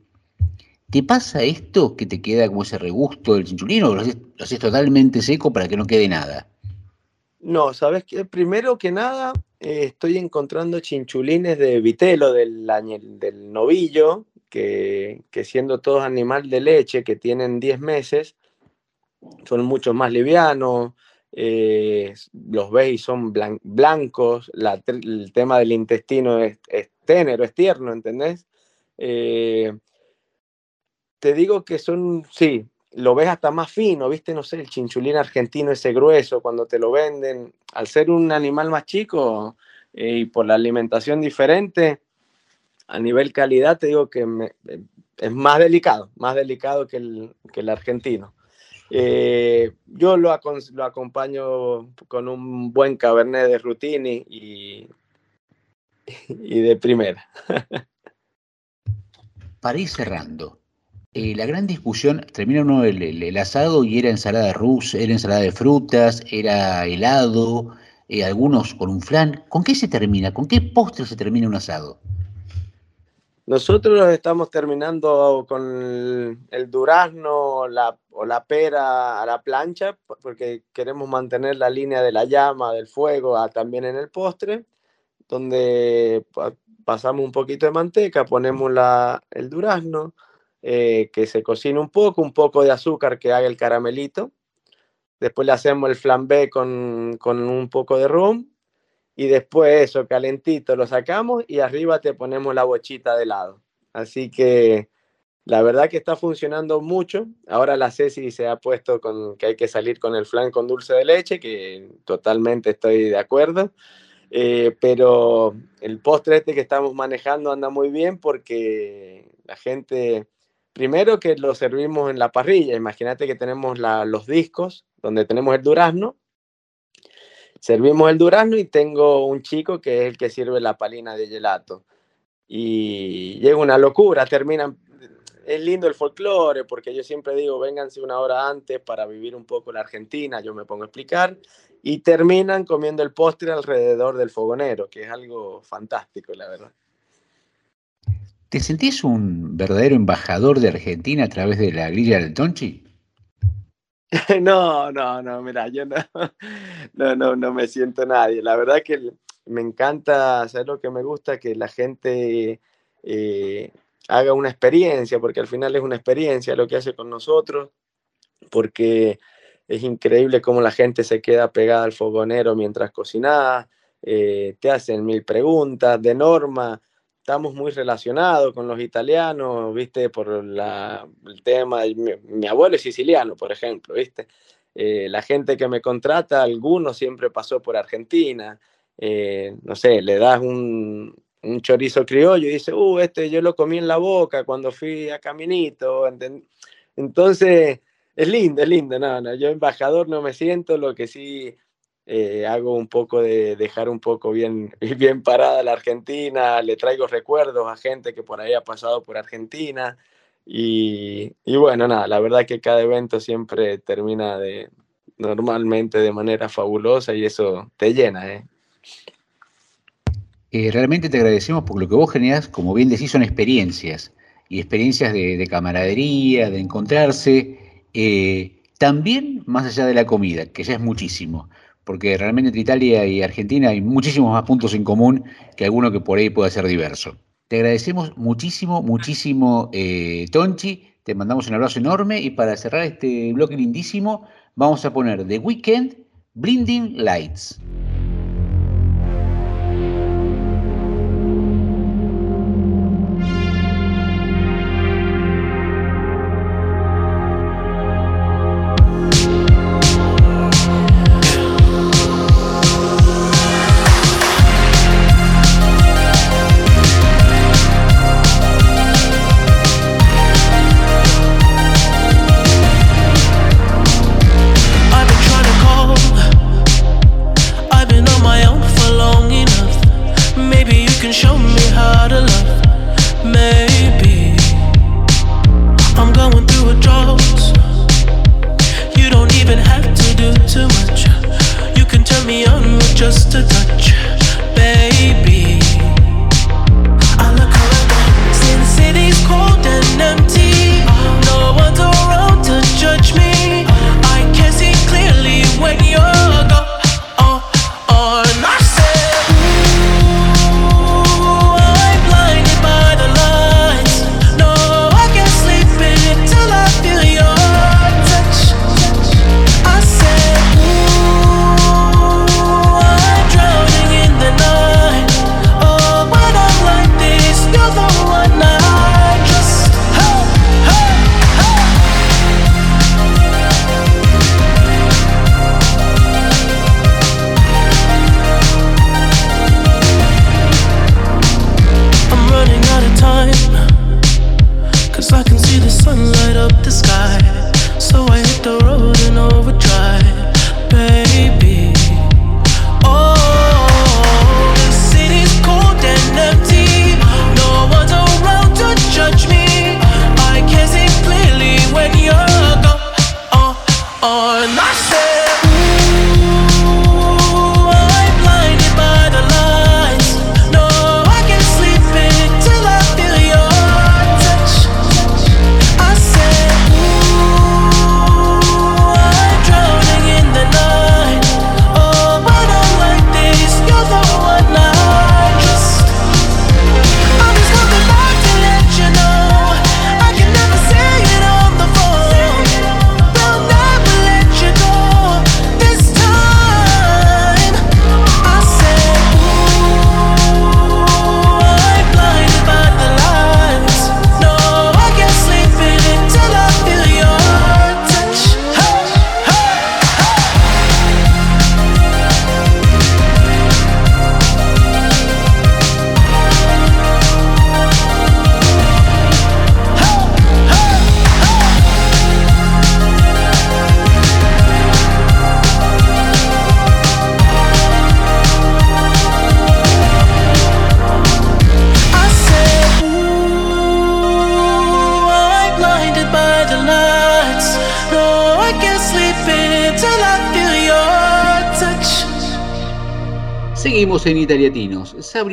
Speaker 3: ¿Te pasa esto que te queda como ese regusto del chinchulín o lo haces, totalmente seco para que no quede nada?
Speaker 11: No, sabes que primero que nada eh, estoy encontrando chinchulines de vitelo del, del novillo, que, siendo todos animal de leche que tienen 10 meses, son mucho más livianos, eh, los ves y son blancos, el tema del intestino es, es ténero, es tierno, ¿entendés? Eh, te digo que son, sí, lo ves hasta más fino, viste, no sé, el chinchulín argentino ese grueso, cuando te lo venden, al ser un animal más chico eh, y por la alimentación diferente, a nivel calidad te digo que me, es más delicado, más delicado que el, argentino. Eh, yo lo, acompaño con un buen cabernet de Rutini y, de primera.
Speaker 3: Para ir cerrando, eh, la gran discusión, termina uno el, el, asado y era ensalada rusa, era ensalada de frutas, era helado, eh, algunos con un flan. ¿Con qué se termina? ¿Con qué postre se termina un asado?
Speaker 11: Nosotros estamos terminando con el, durazno o la pera a la plancha porque queremos mantener la línea de la llama, del fuego también en el postre, donde pasamos un poquito de manteca, ponemos la, el durazno, eh, que se cocine un poco, un poco de azúcar que haga el caramelito. Después le hacemos el flambé con, con un poco de rum y después eso calentito lo sacamos y arriba te ponemos la bochita de helado. Así que la verdad que está funcionando mucho. Ahora la Ceci se ha puesto con que hay que salir con el flan con dulce de leche, que totalmente estoy de acuerdo. Eh, pero el postre este que estamos manejando anda muy bien porque la gente, primero que lo servimos en la parrilla, imagínate que tenemos los discos donde tenemos el durazno Servimos el durazno y tengo un chico que es el que sirve la palina de gelato. Y llega una locura, terminan... Es lindo el folclore, porque yo siempre digo, vénganse una hora antes para vivir un poco la Argentina, yo me pongo a explicar, y terminan comiendo el postre alrededor del fogonero, que es algo fantástico, la verdad.
Speaker 3: ¿Te sentís un verdadero embajador de Argentina a través de la grilla del Tonchi?
Speaker 11: No, no, no, mira, yo no, no, no, no me siento nadie. La verdad que me encanta, hacer lo que me gusta? Que la gente eh, haga una experiencia, porque al final es una experiencia lo que hace con nosotros, porque es increíble cómo la gente se queda pegada al fogonero mientras cocina, eh, te hacen mil preguntas de norma, estamos muy relacionados con los italianos, ¿viste? Por la, el tema, mi, mi, abuelo es siciliano, por ejemplo, ¿viste? Eh, la gente que me contrata, algunos siempre pasó por Argentina, eh, no sé, le das un, un, chorizo criollo y dice, uh, este yo lo comí en la boca cuando fui a Caminito, entonces es lindo, es lindo, no, no, yo embajador no me siento, lo que sí eh, hago un poco de dejar un poco bien, bien parada la Argentina, le traigo recuerdos a gente que por ahí ha pasado por Argentina y, y bueno, nada, la verdad que cada evento siempre termina de normalmente de manera fabulosa y eso te llena. ¿eh?
Speaker 3: Eh, realmente te agradecemos porque lo que vos generás, como bien decís, son experiencias y experiencias de, de camaradería, de encontrarse, eh, también más allá de la comida, que ya es muchísimo porque realmente entre Italia y Argentina hay muchísimos más puntos en común que alguno que por ahí pueda ser diverso. Te agradecemos muchísimo, muchísimo, eh, Tonchi. Te mandamos un abrazo enorme y para cerrar este bloque lindísimo, vamos a poner The Weekend Blinding Lights.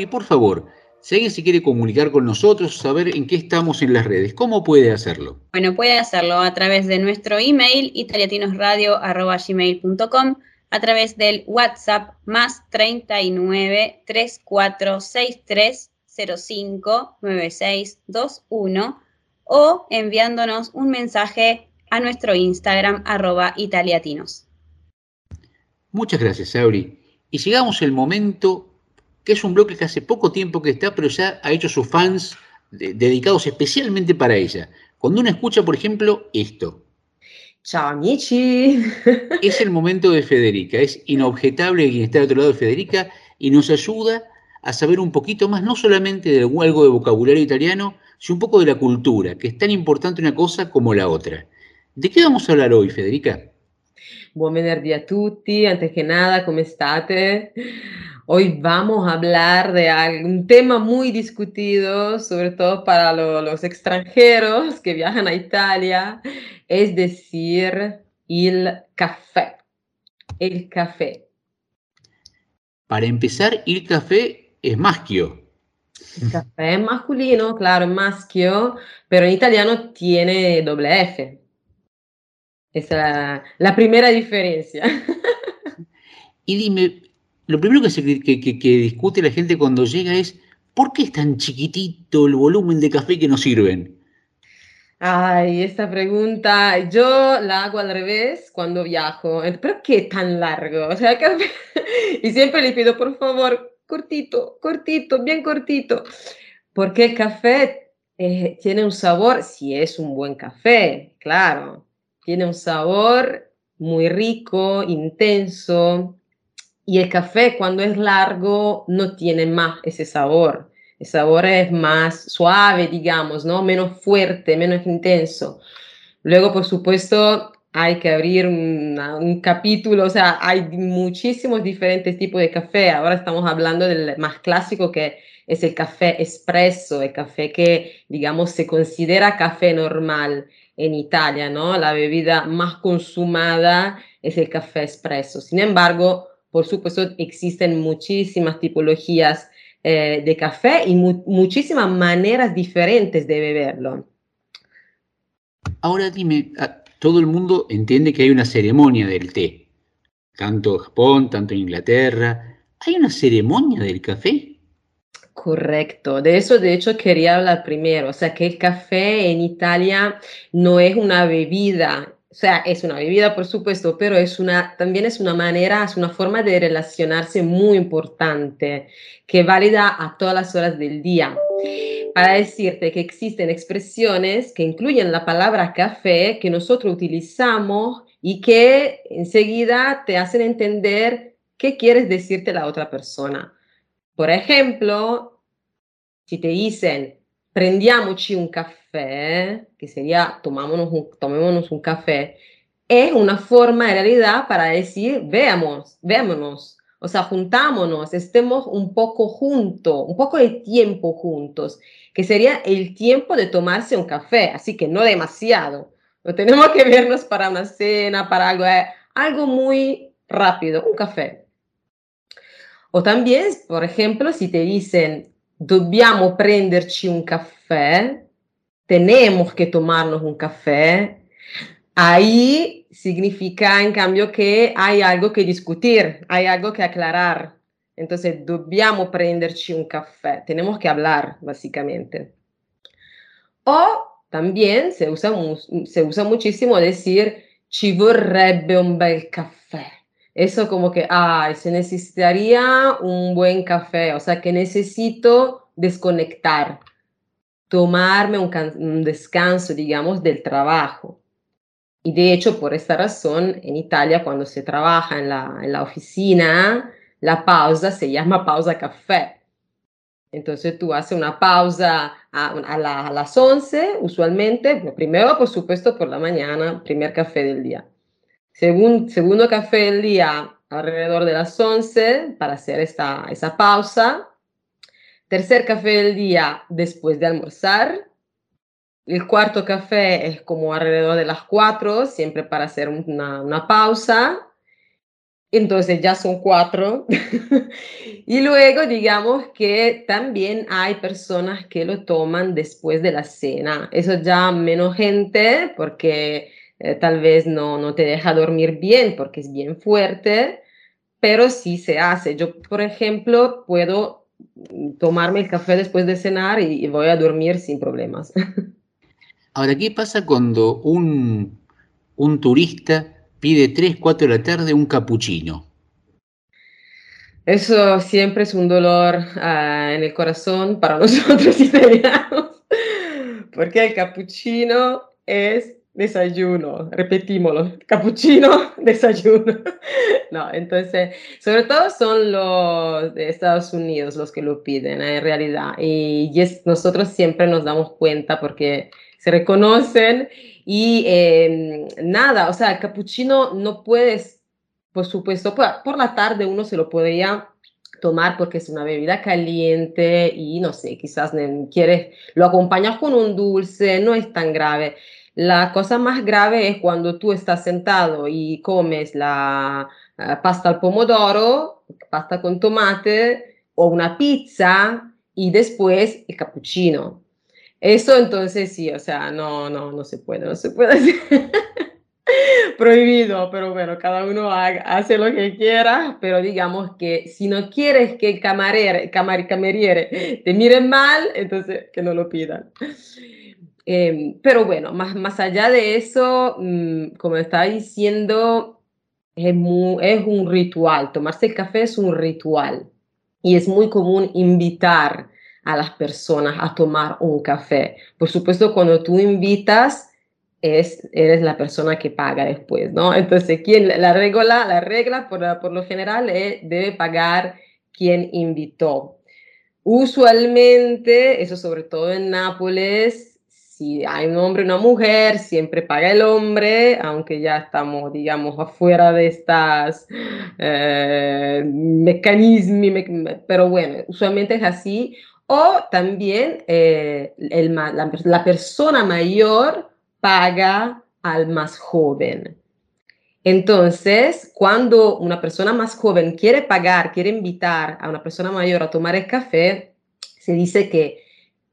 Speaker 3: Sabri, por favor, si alguien se quiere comunicar con nosotros, saber en qué estamos en las redes, ¿cómo puede hacerlo?
Speaker 12: Bueno, puede hacerlo a través de nuestro email italiatinosradio.gmail.com a través del WhatsApp más 39 3463 05 9621 o enviándonos un mensaje a nuestro Instagram arroba italiatinos.
Speaker 3: Muchas gracias, Sabri. Y llegamos al momento que es un bloque que hace poco tiempo que está, pero ya ha hecho sus fans de- dedicados especialmente para ella. Cuando uno escucha, por ejemplo, esto.
Speaker 13: Ciao amici.
Speaker 3: Es el momento de Federica. Es inobjetable quien está al otro lado de Federica y nos ayuda a saber un poquito más, no solamente de algo de vocabulario italiano, sino un poco de la cultura, que es tan importante una cosa como la otra. ¿De qué vamos a hablar hoy, Federica?
Speaker 13: Buon venerdì a tutti, antes que nada, ¿cómo estate? Hoy vamos a hablar de un tema muy discutido, sobre todo para lo- los extranjeros que viajan a Italia, es decir, el café. El café.
Speaker 3: Para empezar, il café es maschio.
Speaker 13: El café es masculino, claro, es maschio, pero en italiano tiene doble F. Esa es la, la primera diferencia.
Speaker 3: Y dime, lo primero que, se, que, que- que discute la gente cuando llega es, ¿por qué es tan chiquitito el volumen de café que nos sirven?
Speaker 13: Ay, esta pregunta yo la hago al revés cuando viajo. ¿Pero qué tan largo? O sea, y siempre le pido, por favor, cortito, cortito, bien cortito. Porque el café eh, tiene un sabor, si es un buen café, claro, tiene un sabor muy rico, intenso. Y el café cuando es largo no tiene más ese sabor. El sabor es más suave, digamos, ¿no? Menos fuerte, menos intenso. Luego, por supuesto, hay que abrir una- un capítulo, o sea, hay muchísimos diferentes tipos de café. Ahora estamos hablando del más clásico que es el café espresso, el café que, digamos, se considera café normal en Italia, ¿no? La bebida más consumada es el café espresso. Sin embargo, por supuesto, existen muchísimas tipologías eh, de café y mu- muchísimas maneras diferentes de beberlo.
Speaker 3: Ahora dime, ah, todo el mundo entiende que hay una ceremonia del té, tanto en Japón, tanto en Inglaterra. ¿Hay una ceremonia del café?
Speaker 13: Correcto, de eso de hecho quería hablar primero, o sea que el café en Italia no es una bebida, o sea, es una bebida por supuesto, pero es una, también es una manera, es una forma de relacionarse muy importante, que válida a todas las horas del día. Para decirte que existen expresiones que incluyen la palabra café que nosotros utilizamos y que enseguida te hacen entender qué quieres decirte la otra persona. Por ejemplo, si te dicen prendiamoci un café, que sería tomámonos un, tomémonos un café, es una forma en realidad para decir veamos, veámonos, o sea, juntámonos, estemos un poco juntos, un poco de tiempo juntos, que sería el tiempo de tomarse un café, así que no demasiado. No tenemos que vernos para una cena, para algo, eh, algo muy rápido, un café. O también, por ejemplo, si te dicen, dobbiamo prenderci un café, tenemos que tomarnos un café, ahí significa en cambio que hay algo que discutir, hay algo que aclarar. Entonces, dobbiamo prenderci un café, tenemos que hablar, básicamente. O también se usa, se usa muchísimo decir, ci vorrebbe un bel caffè. Eso como que, ay, se necesitaría un buen café, o sea que necesito desconectar, tomarme un, un descanso, digamos, del trabajo. Y de hecho, por esta razón, en Italia, cuando se trabaja en la, en la oficina, la pausa se llama pausa café. Entonces tú haces una pausa a, a la- a las 11, usualmente, primero, por supuesto, por la mañana, primer café del día. Segun- segundo café del día, alrededor de las 11, para hacer esta, esa pausa. Tercer café del día, después de almorzar. El cuarto café es como alrededor de las 4, siempre para hacer una, una pausa. entonces ya son cuatro. y luego digamos que también hay personas que lo toman después de la cena. Eso ya menos gente porque eh, tal vez no, no te deja dormir bien porque es bien fuerte, pero sí se hace. Yo, por ejemplo, puedo tomarme el café después de cenar y, y voy a dormir sin problemas.
Speaker 3: Ahora, ¿qué pasa cuando un, un turista pide 3, 4 de la tarde un capuchino?
Speaker 13: Eso siempre es un dolor ah, en el corazón para nosotros italianos, porque el cappuccino es desayuno, repetímoslo, cappuccino, desayuno. No, entonces, sobre todo son los de Estados Unidos los que lo piden en realidad, y, nosotros siempre nos damos cuenta porque se reconocen y eh, nada, o sea, el cappuccino no puedes, por supuesto, por, por la tarde uno se lo podría tomar porque es una bebida caliente y no sé, quizás quieres, lo acompañas con un dulce, no es tan grave. La cosa más grave es cuando tú estás sentado y comes la eh, pasta al pomodoro, pasta con tomate o una pizza y después el cappuccino. Eso entonces sí, o sea, no, no, no se puede, no se puede. Prohibido, pero bueno, cada uno haga- hace lo que quiera, pero digamos que si no quieres que el camarero, camar, cameriere te mire mal, entonces que no lo pidan. Eh, pero bueno, más, más allá de eso, mm, como estaba diciendo, es, mu- es un ritual, tomarse el café es un ritual y es muy común invitar a las personas a tomar un café. Por supuesto, cuando tú invitas, es, eres la persona que paga después, ¿no? Entonces, ¿quién, la regla, la regla por, por lo general es, debe pagar quien invitó. Usualmente, eso sobre todo en Nápoles, si hay un hombre y una mujer, siempre paga el hombre, aunque ya estamos, digamos, afuera de estas eh, mecanismos, me- pero bueno, usualmente es así. O también eh, el la persona mayor paga al más joven. Entonces, cuando una persona más joven quiere pagar, quiere invitar a una persona mayor a tomar el café, se dice que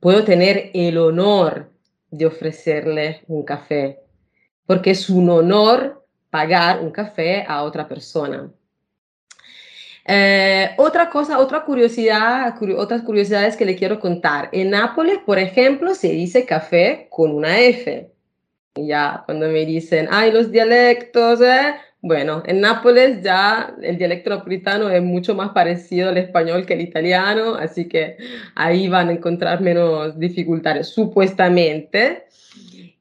Speaker 13: puedo tener el honor de ofrecerle un café, porque es un honor pagar un café a otra persona. Eh, otra cosa, otra curiosidad, curi- otras curiosidades que le quiero contar. En Nápoles, por ejemplo, se dice café con una F. Ya cuando me dicen, ay, los dialectos, ¿eh? Bueno, en Nápoles ya el dialecto napolitano es mucho más parecido al español que al italiano, así que ahí van a encontrar menos dificultades, supuestamente.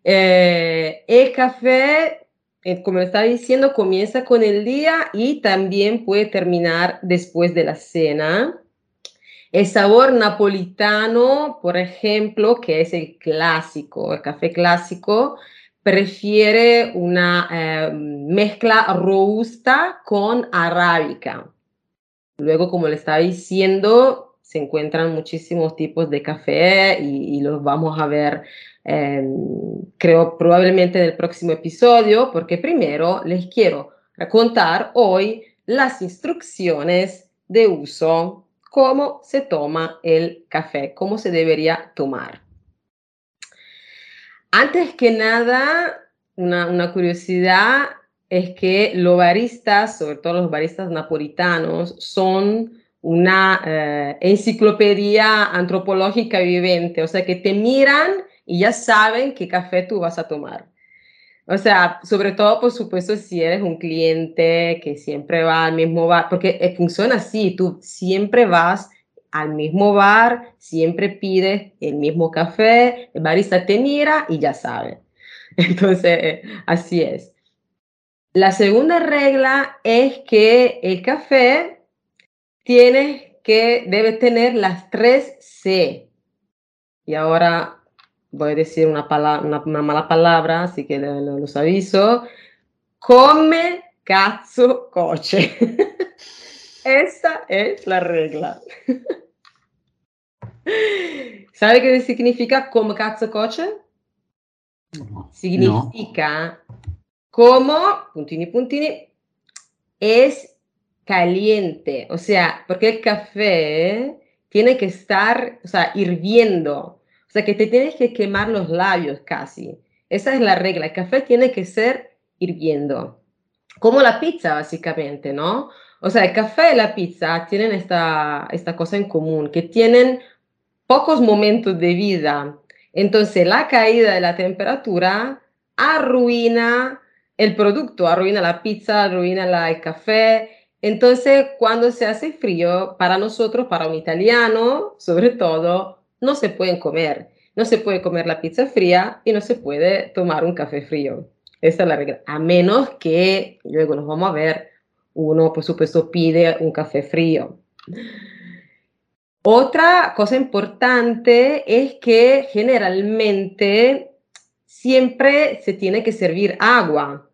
Speaker 13: Eh, el café, eh, como estaba diciendo, comienza con el día y también puede terminar después de la cena. El sabor napolitano, por ejemplo, que es el clásico, el café clásico, prefiere una eh, mezcla robusta con arábica. Luego, como le estaba diciendo, se encuentran muchísimos tipos de café y, los vamos a ver, eh, creo, probablemente en el próximo episodio, porque primero les quiero contar hoy las instrucciones de uso, cómo se toma el café, cómo se debería tomar. Antes que nada, una, curiosidad es que los baristas, sobre todo los baristas napolitanos, son una eh, enciclopedia antropológica viviente, o sea que te miran y ya saben qué café tú vas a tomar. O sea, sobre todo, por supuesto, si eres un cliente que siempre va al mismo bar, porque eh, funciona así, tú siempre vas al mismo bar, siempre pides el mismo café, el barista te mira y ya sabe. Entonces, así es. La segunda regla es que el café tiene que, debe tener las tres C. Y ahora voy a decir una, mala palabra, así que lo- lo- los aviso. Come cazzo coche. Esa es la regla. ¿Sabe qué significa come cazzo coche? Significa como, puntini puntini, es caliente, o sea, porque el café tiene que estar, o sea, hirviendo, o sea, que te tienes que quemar los labios casi. Esa es la regla, el café tiene que ser hirviendo, como la pizza básicamente, ¿no? O sea, el café y la pizza tienen esta, esta cosa en común, que tienen pocos momentos de vida. Entonces, la caída de la temperatura arruina el producto, arruina la pizza, arruina el café. Entonces, cuando se hace frío, para nosotros, para un italiano, sobre todo, no se pueden comer. No se puede comer la pizza fría y no se puede tomar un café frío. Esa es la regla. A menos que, luego nos vamos a ver, uno por supuesto pide un café frío. Otra cosa importante es que generalmente siempre se tiene que servir agua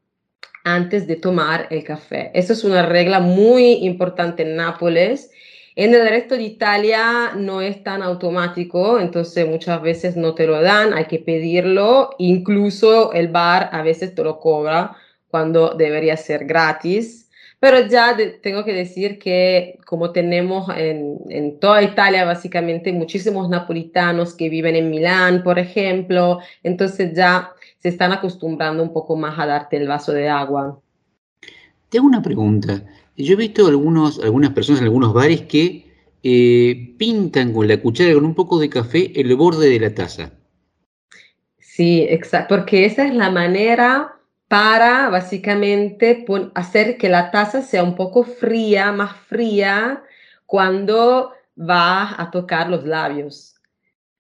Speaker 13: antes de tomar el café. Eso es una regla muy importante en Nápoles. En el resto de Italia no es tan automático, entonces muchas veces no te lo dan, hay que pedirlo, incluso el bar a veces te lo cobra cuando debería ser gratis. Pero ya tengo que decir que como tenemos en, en, toda Italia básicamente muchísimos napolitanos que viven en Milán, por ejemplo, entonces ya se están acostumbrando un poco más a darte el vaso de agua.
Speaker 3: Tengo una pregunta. Yo he visto algunos, algunas personas en algunos bares que eh, pintan con la cuchara con un poco de café el borde de la taza.
Speaker 13: Sí, exacto, porque esa es la manera para básicamente hacer que la taza sea un poco fría, más fría, cuando va a tocar los labios.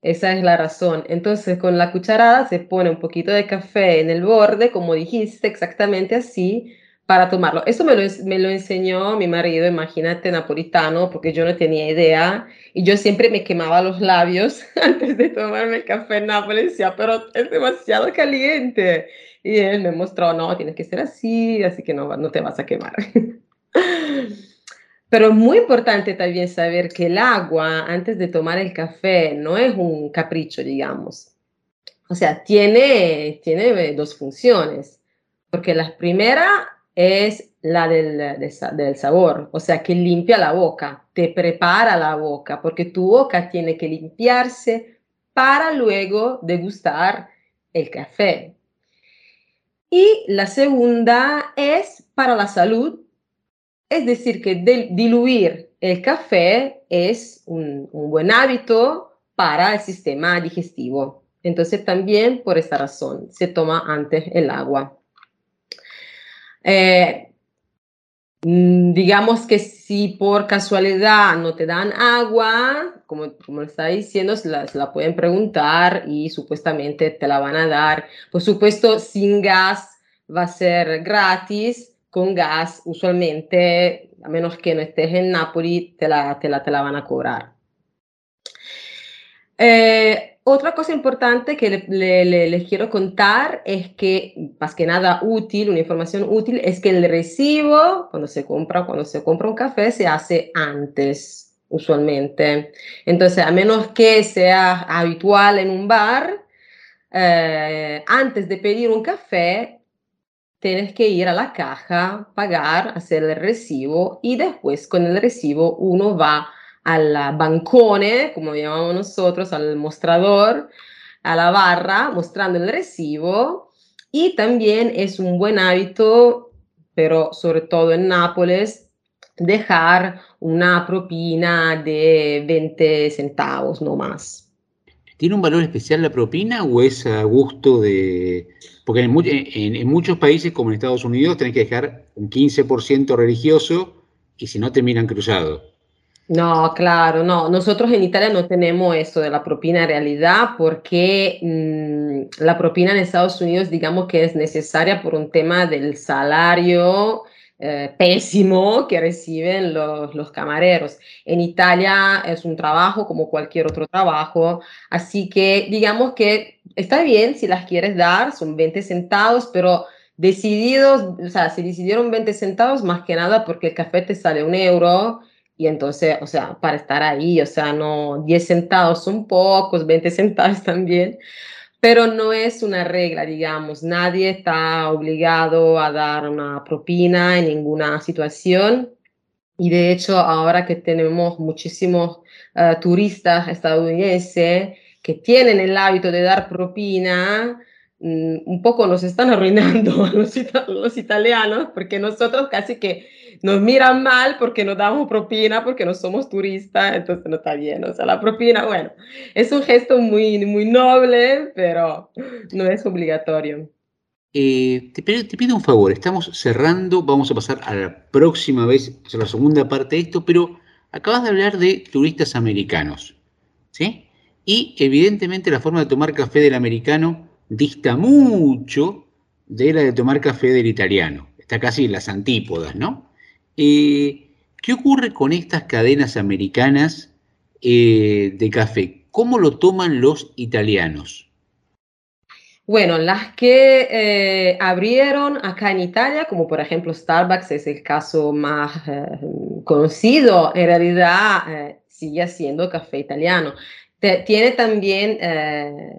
Speaker 13: Esa es la razón. Entonces, con la cucharada se pone un poquito de café en el borde, como dijiste, exactamente así, para tomarlo. Eso me lo, me lo enseñó mi marido, imagínate, napolitano, porque yo no tenía idea. Y yo siempre me quemaba los labios antes de tomarme el café en Nápoles. Decía, pero es demasiado caliente. Y él me mostró, no, tienes que ser así, así que no, no te vas a quemar. Pero es muy importante también saber que el agua antes de tomar el café no es un capricho, digamos. O sea, tiene, tiene dos funciones. Porque la primera es la del, del, sabor, o sea, que limpia la boca, te prepara la boca, porque tu boca tiene que limpiarse para luego degustar el café. Y la segunda es para la salud, es decir, que diluir el café es un, buen hábito para el sistema digestivo. Entonces también por esta razón se toma antes el agua. Eh, digamos que si por casualidad no te dan agua, como, como está diciendo, se la, pueden preguntar y supuestamente te la van a dar. Por supuesto, sin gas va a ser gratis, con gas usualmente, a menos que no estés en Napoli, te la, te la, te la van a cobrar. Eh, otra cosa importante que les quiero contar es que, más que nada útil, una información útil, es que el recibo, cuando se compra, cuando se compra un café, se hace antes, usualmente. Entonces, a menos que sea habitual en un bar, eh, antes de pedir un café, tienes que ir a la caja, pagar, hacer el recibo y después con el recibo uno va al bancone, como llamamos nosotros, al mostrador, a la barra, mostrando el recibo. Y también es un buen hábito, pero sobre todo en Nápoles, dejar una propina de 20 centavos, no más.
Speaker 3: ¿Tiene un valor especial la propina o es a gusto de...? Porque en, en muchos países, como en Estados Unidos, tenés que dejar un 15% religioso y si no te miran cruzado.
Speaker 13: No, claro, no. Nosotros en Italia no tenemos eso de la propina realidad porque mm, la propina en Estados Unidos digamos que es necesaria por un tema del salario eh, pésimo que reciben los, los, camareros. En Italia es un trabajo como cualquier otro trabajo, así que digamos que está bien si las quieres dar, son 20 centavos, pero decididos, o sea, si decidieron 20 centavos, más que nada porque el café te sale un euro y entonces, o sea, para estar ahí, o sea, no, 10 centavos son pocos, 20 centavos también, pero no es una regla, digamos, nadie está obligado a dar una propina en ninguna situación. Y de hecho, ahora que tenemos muchísimos eh, turistas estadounidenses que tienen el hábito de dar propina, mm, un poco nos están arruinando a los, los, italianos, porque nosotros casi que nos miran mal porque no damos propina, porque no somos turistas, entonces no está bien. O sea, la propina, bueno, es un gesto muy, muy noble, pero no es obligatorio.
Speaker 3: Eh, te, pido, un favor, estamos cerrando, vamos a pasar a la próxima vez, a la segunda parte de esto, pero acabas de hablar de turistas americanos, ¿sí? Y evidentemente la forma de tomar café del americano dista mucho de la de tomar café del italiano. Está casi en las antípodas, ¿no? Eh, ¿Qué ocurre con estas cadenas americanas eh, de café? ¿Cómo lo toman los italianos?
Speaker 13: Bueno, las que eh, abrieron acá en Italia, como por ejemplo Starbucks, es el caso más eh, conocido, en realidad sigue siendo café italiano. tiene también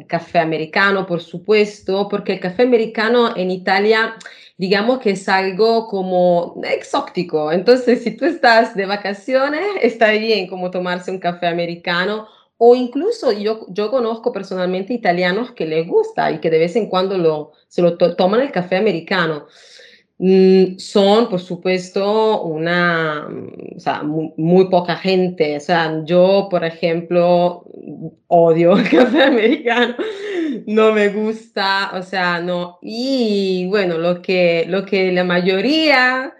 Speaker 13: café americano, por supuesto, porque el café americano en Italia, digamos que es algo como exótico. Entonces, si tú estás de vacaciones, está bien como tomarse un café americano o incluso yo, yo conozco personalmente italianos que les gusta y que de vez en cuando lo, se lo toman el café americano. Mm, son, por supuesto, una, mm, o sea, muy, poca gente. O sea, yo, por ejemplo, odio el café americano, no me gusta, o sea, no. Y bueno, lo que, lo que la mayoría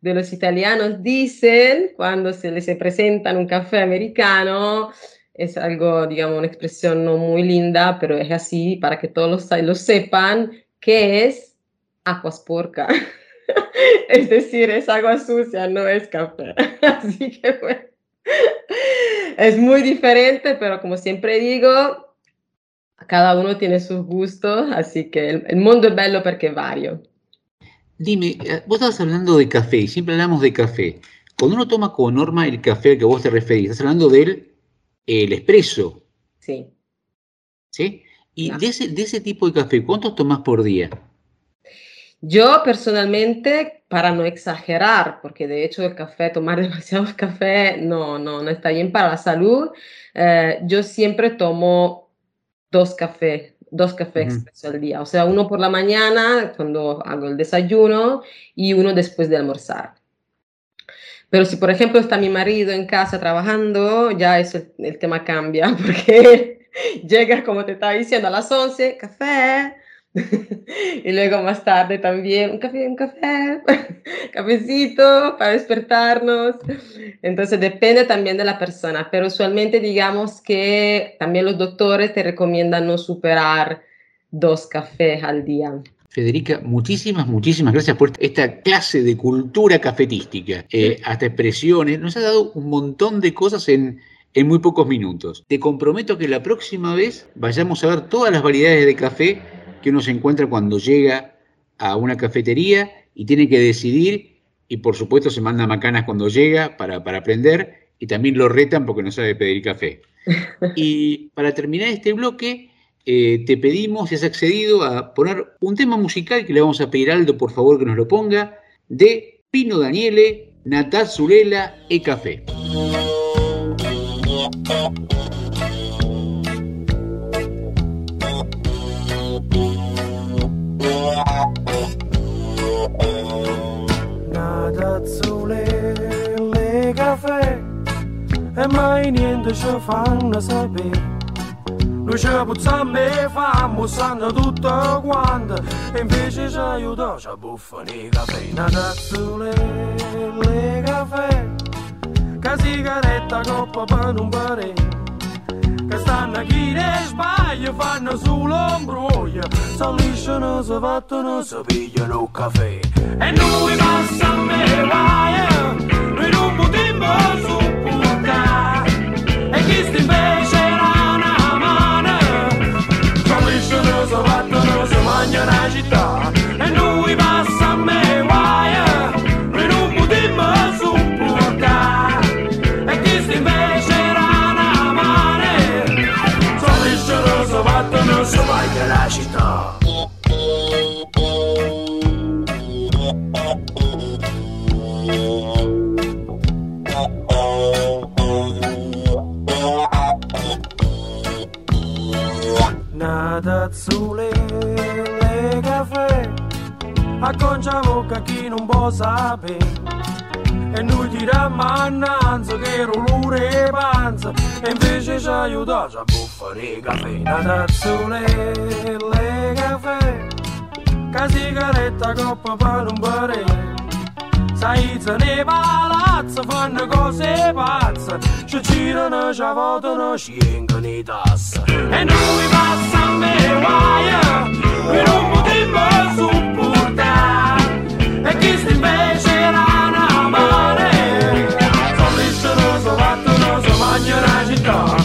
Speaker 13: de los italianos dicen cuando se les presentan un café americano es algo, digamos, una expresión no muy linda, pero es así para que todos lo sepan, que es porca. es decir, es agua sucia, no es café. así que bueno, es muy diferente, pero como siempre digo, cada uno tiene sus gustos, así que el, el mundo es bello porque vario.
Speaker 3: Dime, eh, vos estabas hablando de café y siempre hablamos de café. Cuando uno toma como norma el café al que vos te referís, estás hablando del el expreso.
Speaker 13: Sí.
Speaker 3: ¿Sí? Y de, ese, de ese tipo de café, ¿cuántos tomas por día?
Speaker 13: Yo personalmente, para no exagerar, porque de hecho el café, tomar demasiado café no, no, no está bien para la salud, eh, yo siempre tomo dos cafés, dos cafés expreso al día. O sea, uno por la mañana cuando hago el desayuno y uno después de almorzar. Pero si, por ejemplo, está mi marido en casa trabajando, ya eso, el tema cambia, porque llega, como te estaba diciendo, a las 11, café, y luego más tarde también un café, un café, cafecito para despertarnos. Entonces depende también de la persona, pero usualmente digamos que también los doctores te recomiendan no superar dos cafés al día.
Speaker 3: Federica, muchísimas, muchísimas gracias por esta clase de cultura cafetística, eh, hasta expresiones. Nos ha dado un montón de cosas en, en muy pocos minutos. Te comprometo que la próxima vez vayamos a ver todas las variedades de café que uno se encuentra cuando llega a una cafetería y tiene que decidir, y por supuesto se manda macanas cuando llega para, para aprender, y también lo retan porque no sabe pedir café. Y para terminar este bloque, eh, te pedimos, si has accedido, a poner un tema musical que le vamos a pedir a Aldo, por favor, que nos lo ponga, de Pino Daniele, Natal Zulela e Café.
Speaker 14: Caffè. E mai niente ci fanno sapere. Noi ci puzziamo e famo, sanno tutto quanto. E invece ci aiuta, ci buffano i caffè. Una le caffè. Che sigaretta coppa per un pare. Che stanno chi ne sbaglia, fanno solo imbroglio Si lisciano, si fattono, si pigliano un caffè. E noi passiamo e vai, potremmo supportare e chi invece era una mano cominciano si battono si la città. E noi passa a me guai. E non potremmo supportare e chi invece era una mano cominciano si battono si la città. le caffè, una le caffè, che sigaretta coppa per un barè. Saizza nei palazzi fanno cose pazze, ci girano, ci votano, scengono i tassi. E noi passiamo e guaia, per un motivo supportare, e chi si invece era una mare, sono liscio, non so fatto, non so la città.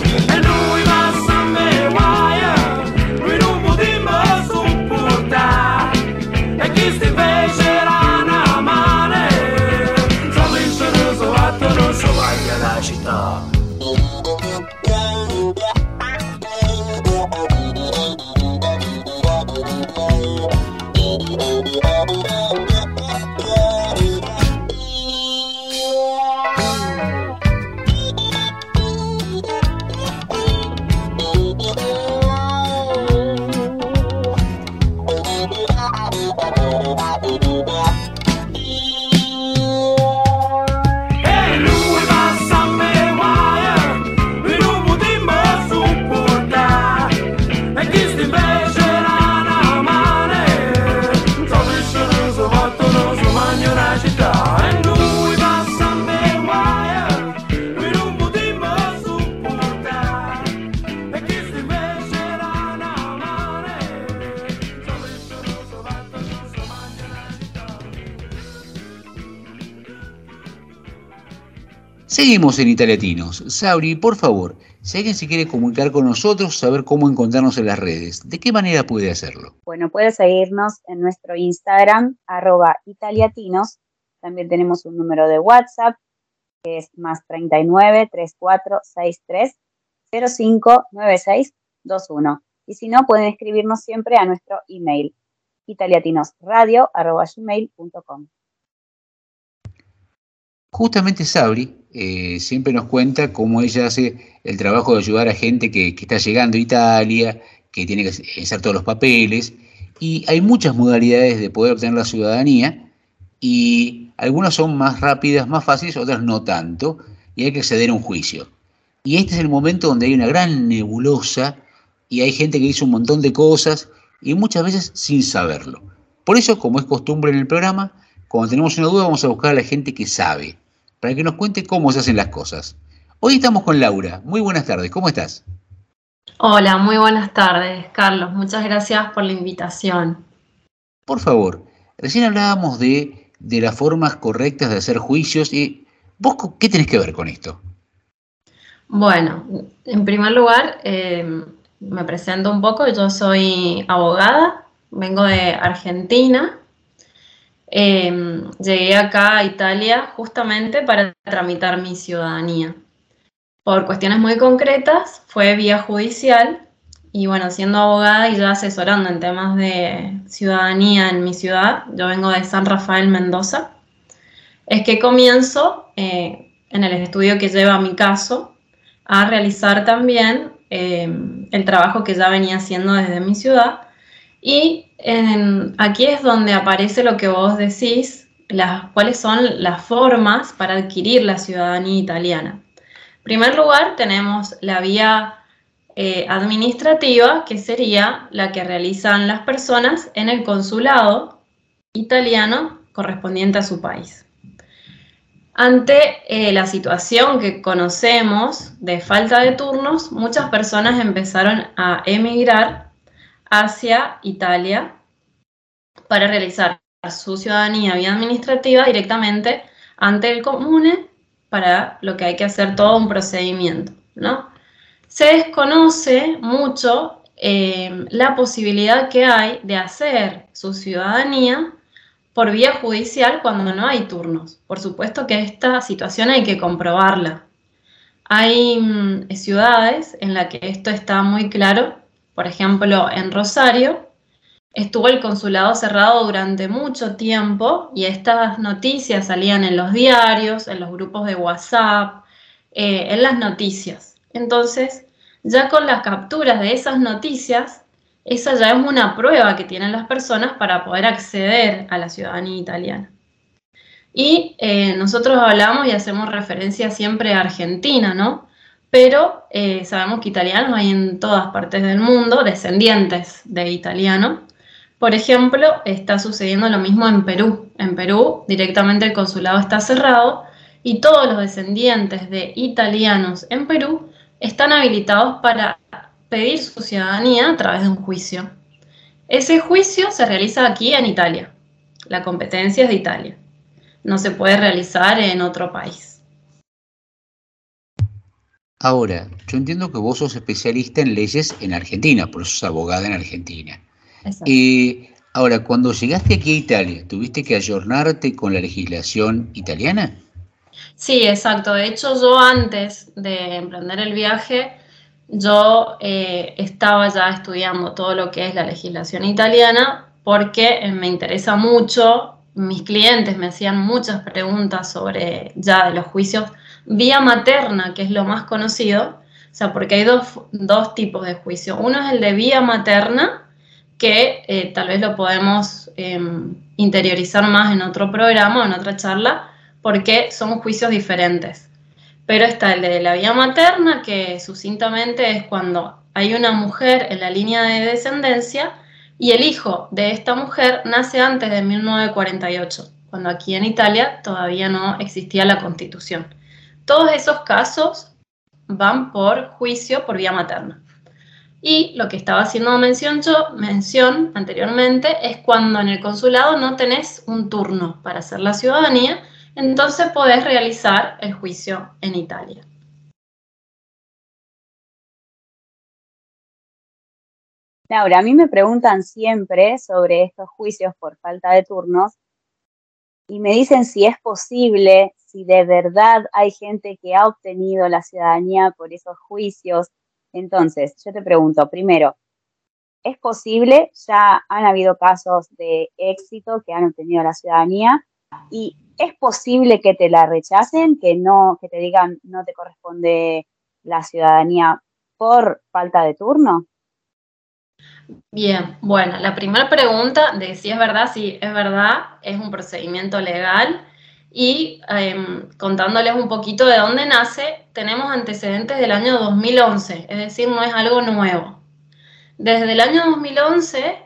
Speaker 3: Seguimos en Italiatinos. Sauri, por favor, si alguien se quiere comunicar con nosotros, saber cómo encontrarnos en las redes, ¿de qué manera puede hacerlo?
Speaker 4: Bueno, puedes seguirnos en nuestro Instagram, arroba italiatinos. También tenemos un número de WhatsApp, que es más 39 34 63 05 96 21. Y si no, pueden escribirnos siempre a nuestro email, italiatinosradio arroba gmail.com.
Speaker 3: Justamente Sabri eh, siempre nos cuenta cómo ella hace el trabajo de ayudar a gente que, que está llegando a Italia, que tiene que hacer todos los papeles, y hay muchas modalidades de poder obtener la ciudadanía, y algunas son más rápidas, más fáciles, otras no tanto, y hay que acceder a un juicio. Y este es el momento donde hay una gran nebulosa, y hay gente que dice un montón de cosas, y muchas veces sin saberlo. Por eso, como es costumbre en el programa, cuando tenemos una duda vamos a buscar a la gente que sabe, para que nos cuente cómo se hacen las cosas. Hoy estamos con Laura. Muy buenas tardes, ¿cómo estás?
Speaker 15: Hola, muy buenas tardes, Carlos. Muchas gracias por la invitación.
Speaker 3: Por favor, recién hablábamos de, de las formas correctas de hacer juicios y vos qué tenés que ver con esto?
Speaker 15: Bueno, en primer lugar, eh, me presento un poco. Yo soy abogada, vengo de Argentina. Eh, llegué acá a Italia justamente para tramitar mi ciudadanía. Por cuestiones muy concretas, fue vía judicial y bueno, siendo abogada y ya asesorando en temas de ciudadanía en mi ciudad, yo vengo de San Rafael, Mendoza, es que comienzo eh, en el estudio que lleva mi caso a realizar también eh, el trabajo que ya venía haciendo desde mi ciudad. Y en- aquí es donde aparece lo que vos decís, las, cuáles son las formas para adquirir la ciudadanía italiana. En primer lugar, tenemos la vía eh, administrativa, que sería la que realizan las personas en el consulado italiano correspondiente a su país. Ante eh, la situación que conocemos de falta de turnos, muchas personas empezaron a emigrar hacia Italia para realizar su ciudadanía vía administrativa directamente ante el comune para lo que hay que hacer todo un procedimiento, ¿no? Se desconoce mucho eh, la posibilidad que hay de hacer su ciudadanía por vía judicial cuando no hay turnos. Por supuesto que esta situación hay que comprobarla. Hay mm, ciudades en las que esto está muy claro. Por ejemplo, en Rosario estuvo el consulado cerrado durante mucho tiempo y estas noticias salían en los diarios, en los grupos de WhatsApp, eh, en las noticias. Entonces, ya con las capturas de esas noticias, esa ya es una prueba que tienen las personas para poder acceder a la ciudadanía italiana. Y eh, nosotros hablamos y hacemos referencia siempre a Argentina, ¿no? Pero eh, sabemos que italianos hay en todas partes del mundo, descendientes de italiano. Por ejemplo, está sucediendo lo mismo en Perú. En Perú directamente el consulado está cerrado y todos los descendientes de italianos en Perú están habilitados para pedir su ciudadanía a través de un juicio. Ese juicio se realiza aquí en Italia. La competencia es de Italia. No se puede realizar en otro país.
Speaker 3: Ahora, yo entiendo que vos sos especialista en leyes en Argentina, por eso sos abogada en Argentina. Eh, ahora, cuando llegaste aquí a Italia, ¿tuviste que ayornarte con la legislación italiana?
Speaker 15: Sí, exacto. De hecho, yo antes de emprender el viaje, yo eh, estaba ya estudiando todo lo que es la legislación italiana porque eh, me interesa mucho. Mis clientes me hacían muchas preguntas sobre ya de los juicios vía materna, que es lo más conocido. O sea, porque hay dos, dos tipos de juicio. Uno es el de vía materna, que eh, tal vez lo podemos em, interiorizar más en otro programa, en otra charla, porque son juicios diferentes. Pero está el de la vía materna, que sucintamente es cuando hay una mujer en la línea de descendencia y el hijo de esta mujer nace antes de 1948, cuando aquí en Italia todavía no existía la constitución. Todos esos casos van por juicio por vía materna. Y lo que estaba haciendo mención anteriormente, es cuando en el consulado no tenés un turno para hacer la ciudadanía, entonces podés realizar el juicio en Italia.
Speaker 4: Laura, a mí me preguntan siempre sobre estos juicios por falta de turnos y me dicen si es posible, si de verdad hay gente que ha obtenido la ciudadanía por esos juicios, entonces, yo te pregunto, primero, ¿es posible? Ya han habido casos de éxito que han obtenido la ciudadanía y es posible que te la rechacen, que no, que te digan no te corresponde la ciudadanía por falta de turno.
Speaker 15: Bien, bueno, la primera pregunta de si es verdad, si es verdad, es un procedimiento legal y em, contándoles un poquito de dónde nace, tenemos antecedentes del año 2011, es decir, no es algo nuevo. Desde el año 2011,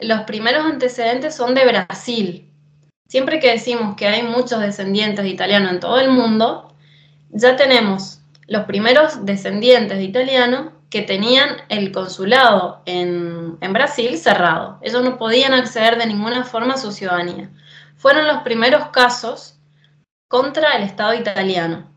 Speaker 15: los primeros antecedentes son de Brasil. Siempre que decimos que hay muchos descendientes de italianos en todo el mundo, ya tenemos los primeros descendientes de italianos que tenían el consulado en, en Brasil cerrado. Ellos no podían acceder de ninguna forma a su ciudadanía. Fueron los primeros casos contra el Estado italiano,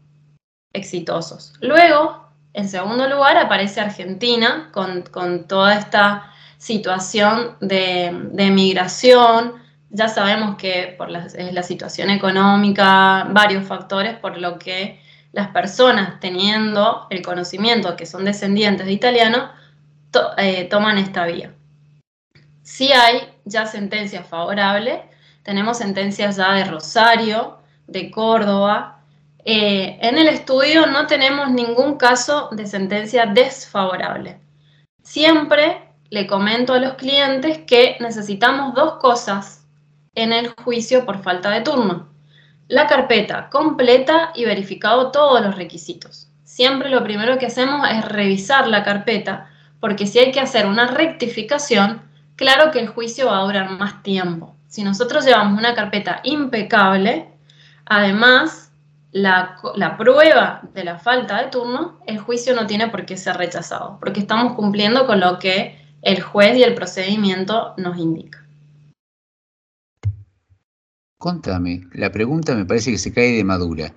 Speaker 15: exitosos. Luego, en segundo lugar, aparece Argentina con, toda esta situación de, migración. Ya sabemos que por la, es la situación económica, varios factores por lo que las personas teniendo el conocimiento que son descendientes de italianos eh, toman esta vía. Si hay ya sentencias favorables, tenemos sentencias ya de Rosario, de Córdoba. Eh, en el estudio no tenemos ningún caso de sentencia desfavorable. Siempre le comento a los clientes que necesitamos dos cosas en el juicio por falta de turno. La carpeta completa y verificado todos los requisitos. Siempre lo primero que hacemos es revisar la carpeta porque si hay que hacer una rectificación, claro que el juicio va a durar más tiempo. Si nosotros llevamos una carpeta impecable, Además, la, prueba de la falta de turno, el juicio no tiene por qué ser rechazado, porque estamos cumpliendo con lo que el juez y el procedimiento nos indican.
Speaker 3: Contame, la pregunta me parece que se cae de madura.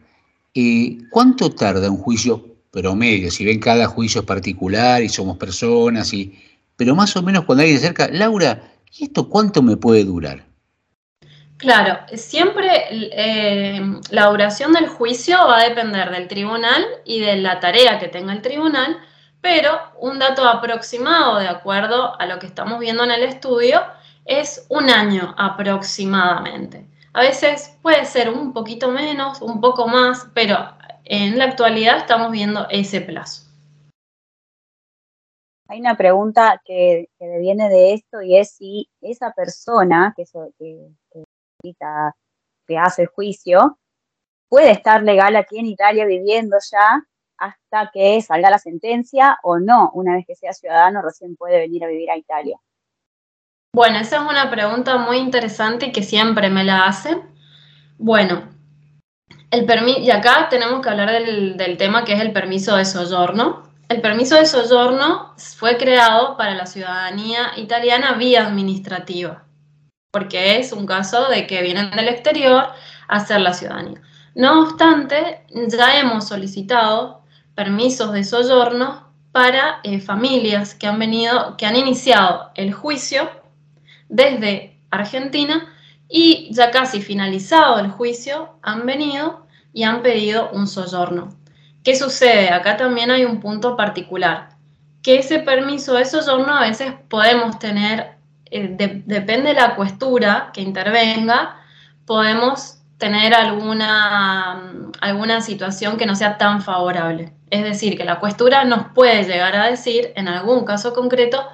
Speaker 3: ¿Cuánto tarda un juicio promedio? Si ven cada juicio particular y somos personas, y, pero más o menos cuando alguien se acerca, Laura, ¿y esto cuánto me puede durar?
Speaker 15: Claro, siempre eh, la duración del juicio va a depender del tribunal y de la tarea que tenga el tribunal, pero un dato aproximado, de acuerdo a lo que estamos viendo en el estudio, es un año aproximadamente. A veces puede ser un poquito menos, un poco más, pero en la actualidad estamos viendo ese plazo.
Speaker 4: Hay una pregunta que, que viene de esto y es si esa persona que, que que hace el juicio, puede estar legal aquí en Italia viviendo ya hasta que salga la sentencia o no, una vez que sea ciudadano recién puede venir a vivir a Italia.
Speaker 15: Bueno, esa es una pregunta muy interesante que siempre me la hacen. Bueno, el y acá tenemos que hablar del, tema que es el permiso de soggiorno. El permiso de soggiorno fue creado para la ciudadanía italiana vía administrativa, porque es un caso de que vienen del exterior a hacer la ciudadanía. No obstante, ya hemos solicitado permisos de soggiorno para eh, familias que han venido, que han iniciado el juicio desde Argentina y ya casi finalizado el juicio han venido y han pedido un soggiorno. ¿Qué sucede? Acá también hay un punto particular, que ese permiso de soggiorno a veces podemos tener, eh, de- depende de la cuestura que intervenga, podemos tener alguna, alguna situación que no sea tan favorable. Es decir, que la cuestura nos puede llegar a decir, en algún caso concreto,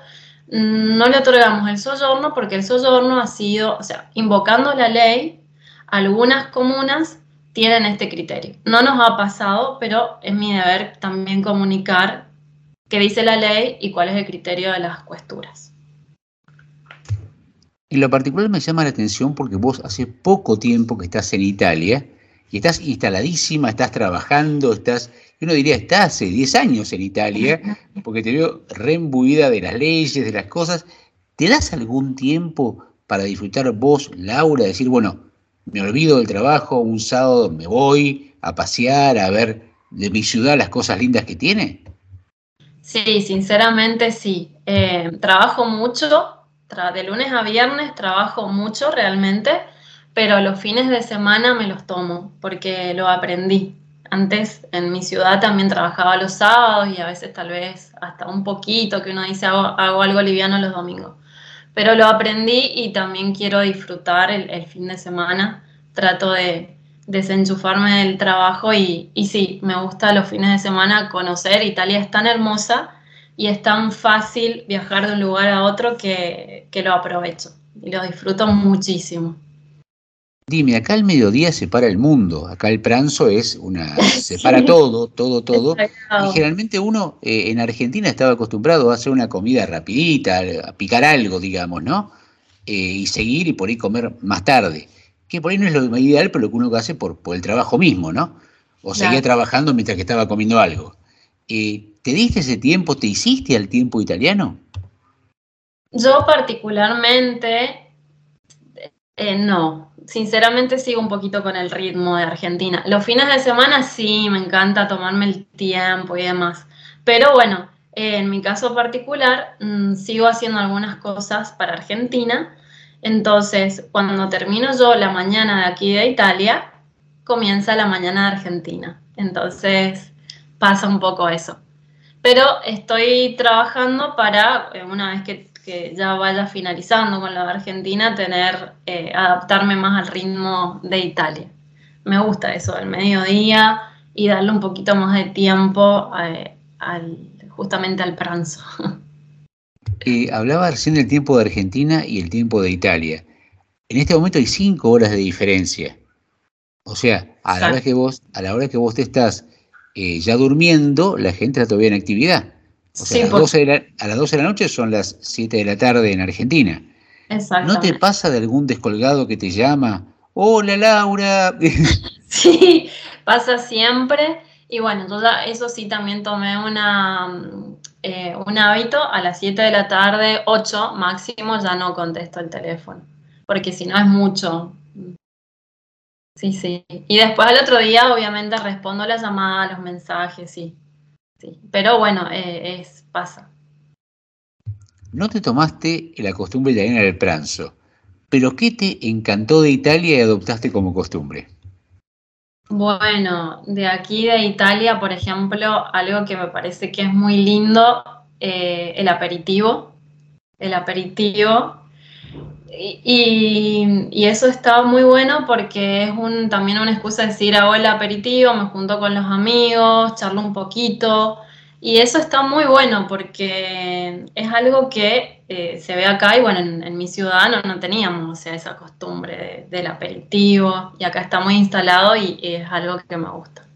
Speaker 15: no le otorgamos el soggiorno porque el soggiorno ha sido, o sea, invocando la ley, algunas comunas tienen este criterio. No nos ha pasado, pero es mi deber también comunicar qué dice la ley y cuál es el criterio de las cuesturas.
Speaker 3: En lo particular me llama la atención porque vos hace poco tiempo que estás en Italia y estás instaladísima, estás trabajando, estás, yo no diría, estás hace 10 años en Italia, porque te veo reembuida de las leyes, de las cosas. ¿Te das algún tiempo para disfrutar vos, Laura, decir, bueno, me olvido del trabajo, un sábado me voy a pasear, a ver de mi ciudad las cosas lindas que tiene?
Speaker 15: Sí, sinceramente sí. Eh, trabajo mucho, de lunes a viernes trabajo mucho realmente, pero los fines de semana me los tomo porque lo aprendí. Antes en mi ciudad también trabajaba los sábados y a veces tal vez hasta un poquito que uno dice hago, algo liviano los domingos. Pero lo aprendí y también quiero disfrutar el, el fin de semana. Trato de desenchufarme del trabajo y, y sí, me gusta los fines de semana conocer. Italia es tan hermosa y es tan fácil viajar de un lugar a otro que, que lo aprovecho y lo disfruto muchísimo.
Speaker 3: Dime, acá el mediodía separa el mundo, acá el pranzo es una, separa
Speaker 15: Sí.
Speaker 3: todo, todo, todo. Y generalmente uno eh, en Argentina estaba acostumbrado a hacer una comida rapidita, a picar algo, digamos, ¿no? Eh, y seguir y por ahí comer más tarde. Que por ahí no es lo ideal, pero lo que uno hace por, por el trabajo mismo, ¿no? O seguía
Speaker 15: Claro.
Speaker 3: trabajando mientras que estaba comiendo algo. Eh, ¿Te diste ese tiempo? ¿Te hiciste al tiempo italiano?
Speaker 15: Yo particularmente, eh, no, sinceramente sigo un poquito con el ritmo de Argentina. Los fines de semana sí, me encanta tomarme el tiempo y demás. Pero bueno, eh, en mi caso particular, mm, sigo haciendo algunas cosas para Argentina. Entonces, cuando termino yo la mañana de aquí de Italia, comienza la mañana de Argentina. Entonces, pasa un poco eso. Pero estoy trabajando para, eh, una vez que, que ya vaya finalizando con de Argentina, tener, eh, adaptarme más al ritmo de Italia. Me gusta eso del mediodía y darle un poquito más de tiempo eh, al, justamente al pranzo.
Speaker 3: Eh, hablaba recién del tiempo de Argentina y el tiempo de Italia. En este momento hay cinco horas de diferencia. O sea, a la hora que vos, a la hora que vos te estás eh, ya durmiendo, la gente está todavía en actividad. O sea,
Speaker 15: Sí,
Speaker 3: a, las
Speaker 15: por-
Speaker 3: 12 de la, a las 12 de la noche son las 7 de la tarde en Argentina. ¿No te pasa de algún descolgado que te llama? Hola Laura.
Speaker 15: Sí, pasa siempre. Y bueno, yo ya eso sí también tomé una, eh, un hábito. A las 7 de la tarde, 8 máximo, ya no contesto el teléfono. Porque si no es mucho. Sí, sí. Y después al otro día, obviamente, respondo las llamadas, los mensajes, sí. sí. Pero bueno, eh, es, pasa.
Speaker 3: no te tomaste la costumbre italiana del pranzo, pero ¿qué te encantó de Italia y adoptaste como costumbre?
Speaker 15: Bueno, de aquí de Italia, por ejemplo, algo que me parece que es muy lindo, eh, el aperitivo. El aperitivo. Y, y- y eso está muy bueno porque es un, también una excusa de decir, hago el aperitivo, me junto con los amigos, charlo un poquito. Y eso está muy bueno porque es algo que eh, se ve acá y bueno, en, mi ciudad no, no, teníamos o sea, esa costumbre del aperitivo y acá está muy instalado y, es algo que me gusta.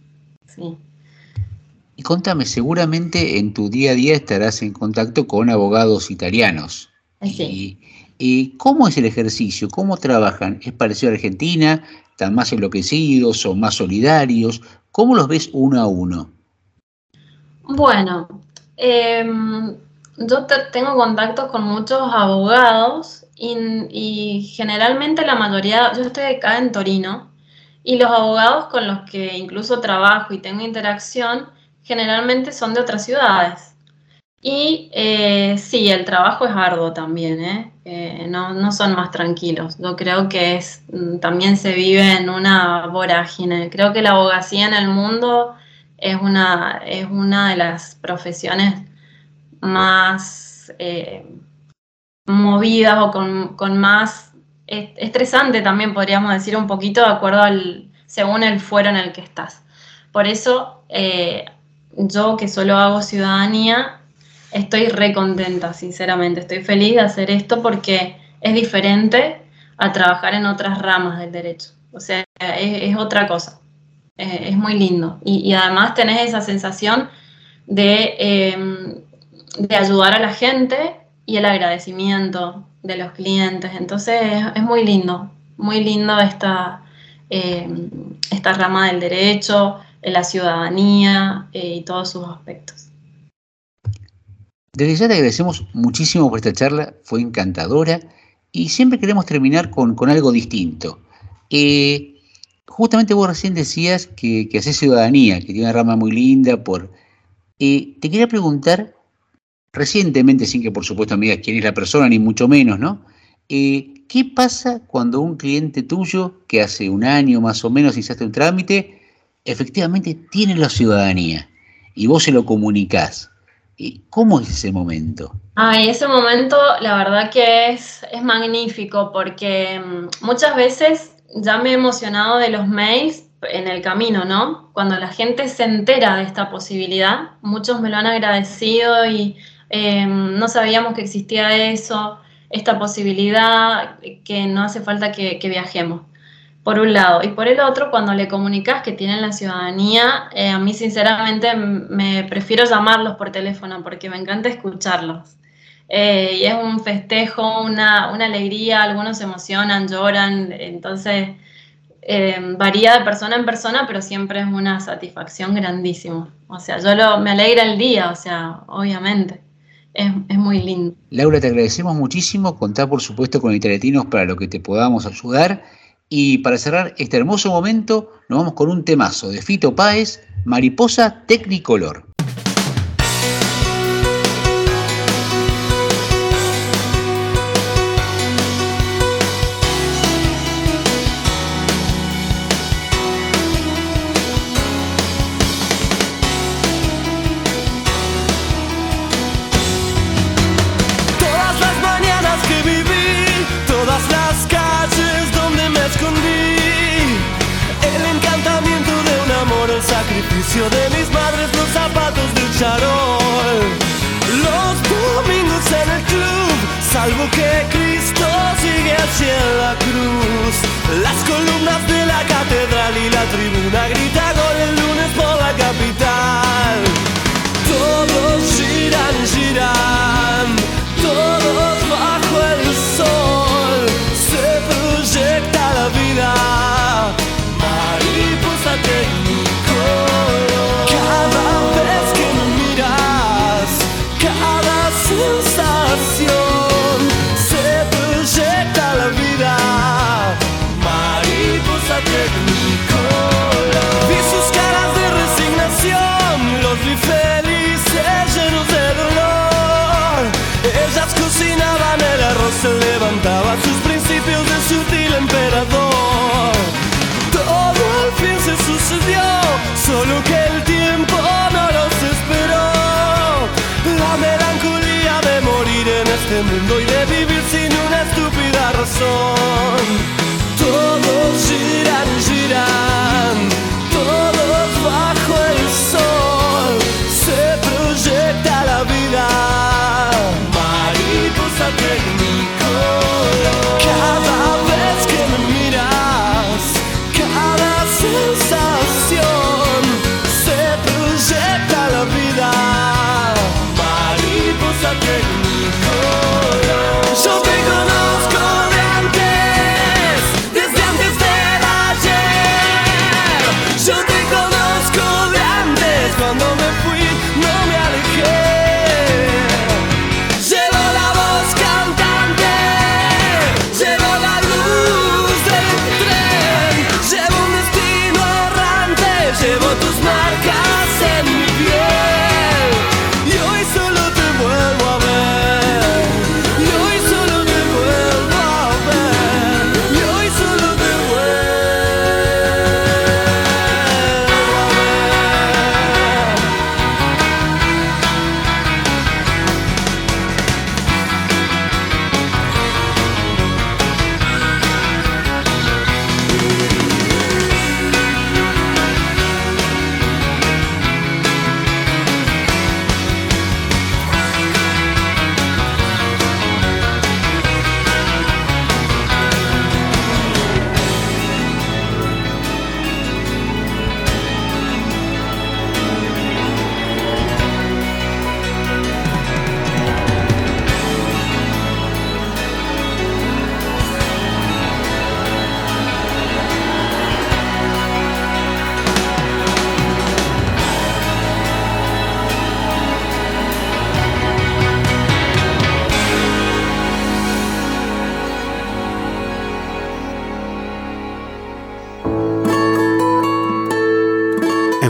Speaker 15: Sí.
Speaker 3: Y contame, seguramente en tu día a día estarás en contacto con abogados italianos.
Speaker 15: Sí.
Speaker 3: ¿Cómo es el ejercicio? ¿Cómo trabajan? ¿Es parecido a Argentina? ¿Están más enloquecidos o más solidarios? ¿Cómo los ves uno a uno?
Speaker 15: Bueno, em, yo tengo contactos con muchos abogados y, generalmente la mayoría, yo estoy acá en Torino, y los abogados con los que incluso trabajo y tengo interacción generalmente son de otras ciudades. Y eh, sí, el trabajo es arduo también, ¿eh? No, no, son más tranquilos. Yo creo que es, mm, también se vive en una vorágine. Creo que la abogacía en el mundo es una, es una de las profesiones más eh, movidas o con, más estresante también, podríamos decir un poquito, de acuerdo al, según el fuero en el que estás. Por eso, eh, yo que solo hago ciudadanía, estoy recontenta, sinceramente. Estoy feliz de hacer esto porque es diferente a trabajar en otras ramas del derecho. O sea, es otra cosa. Es muy lindo. Y, además tenés esa sensación de, em, de, ayudar a la gente y el agradecimiento de los clientes. Entonces es, muy lindo, muy lindo esta, em, esta rama del derecho, la ciudadanía eh, y todos sus aspectos.
Speaker 3: Desde ya te agradecemos muchísimo por esta charla, fue encantadora y siempre queremos terminar con, algo distinto. Eh, justamente vos recién decías que, que haces ciudadanía, que tiene una rama muy linda por... Eh, te quería preguntar, recientemente, sin que por supuesto me digas quién es la persona, ni mucho menos, ¿no? Eh, ¿Qué pasa cuando un cliente tuyo, que hace un año más o menos hiciste un trámite, efectivamente tiene la ciudadanía y vos se lo comunicás? ¿Cómo es ese momento?
Speaker 15: Ay, ese momento la verdad que es, es magnífico porque mm, muchas veces ya me he emocionado de los mails en el camino, ¿no? Cuando la gente se entera de esta posibilidad, muchos me lo han agradecido y em, no sabíamos que existía eso, esta posibilidad, que no hace falta que, viajemos, por un lado. Y por el otro, cuando le comunicas que tienen la ciudadanía, eh, a mí sinceramente me prefiero llamarlos por teléfono porque me encanta escucharlos. Eh, y es un festejo, una, alegría, algunos se emocionan, lloran, entonces eh, varía de persona en persona, pero siempre es una satisfacción grandísima. O sea, yo lo, me alegra el día, o sea, obviamente. Es, es, muy lindo.
Speaker 3: Laura, te agradecemos muchísimo. Contá, por supuesto, con Italiatinos para lo que te podamos ayudar. Y para cerrar este hermoso momento, nos vamos con un temazo de Fito Páez, Mariposa
Speaker 16: De mis madres los zapatos del charol. Los domingos en el club, salvo que Cristo sigue hacia la cruz. Las columnas de la catedral y la tribuna grita gol el lunes por la capital. Se levantaba sus principios de sutil emperador. Todo al fin se sucedió, solo que el tiempo no los esperó. La melancolía de morir en este mundo y de vivir sin una estúpida razón. sabe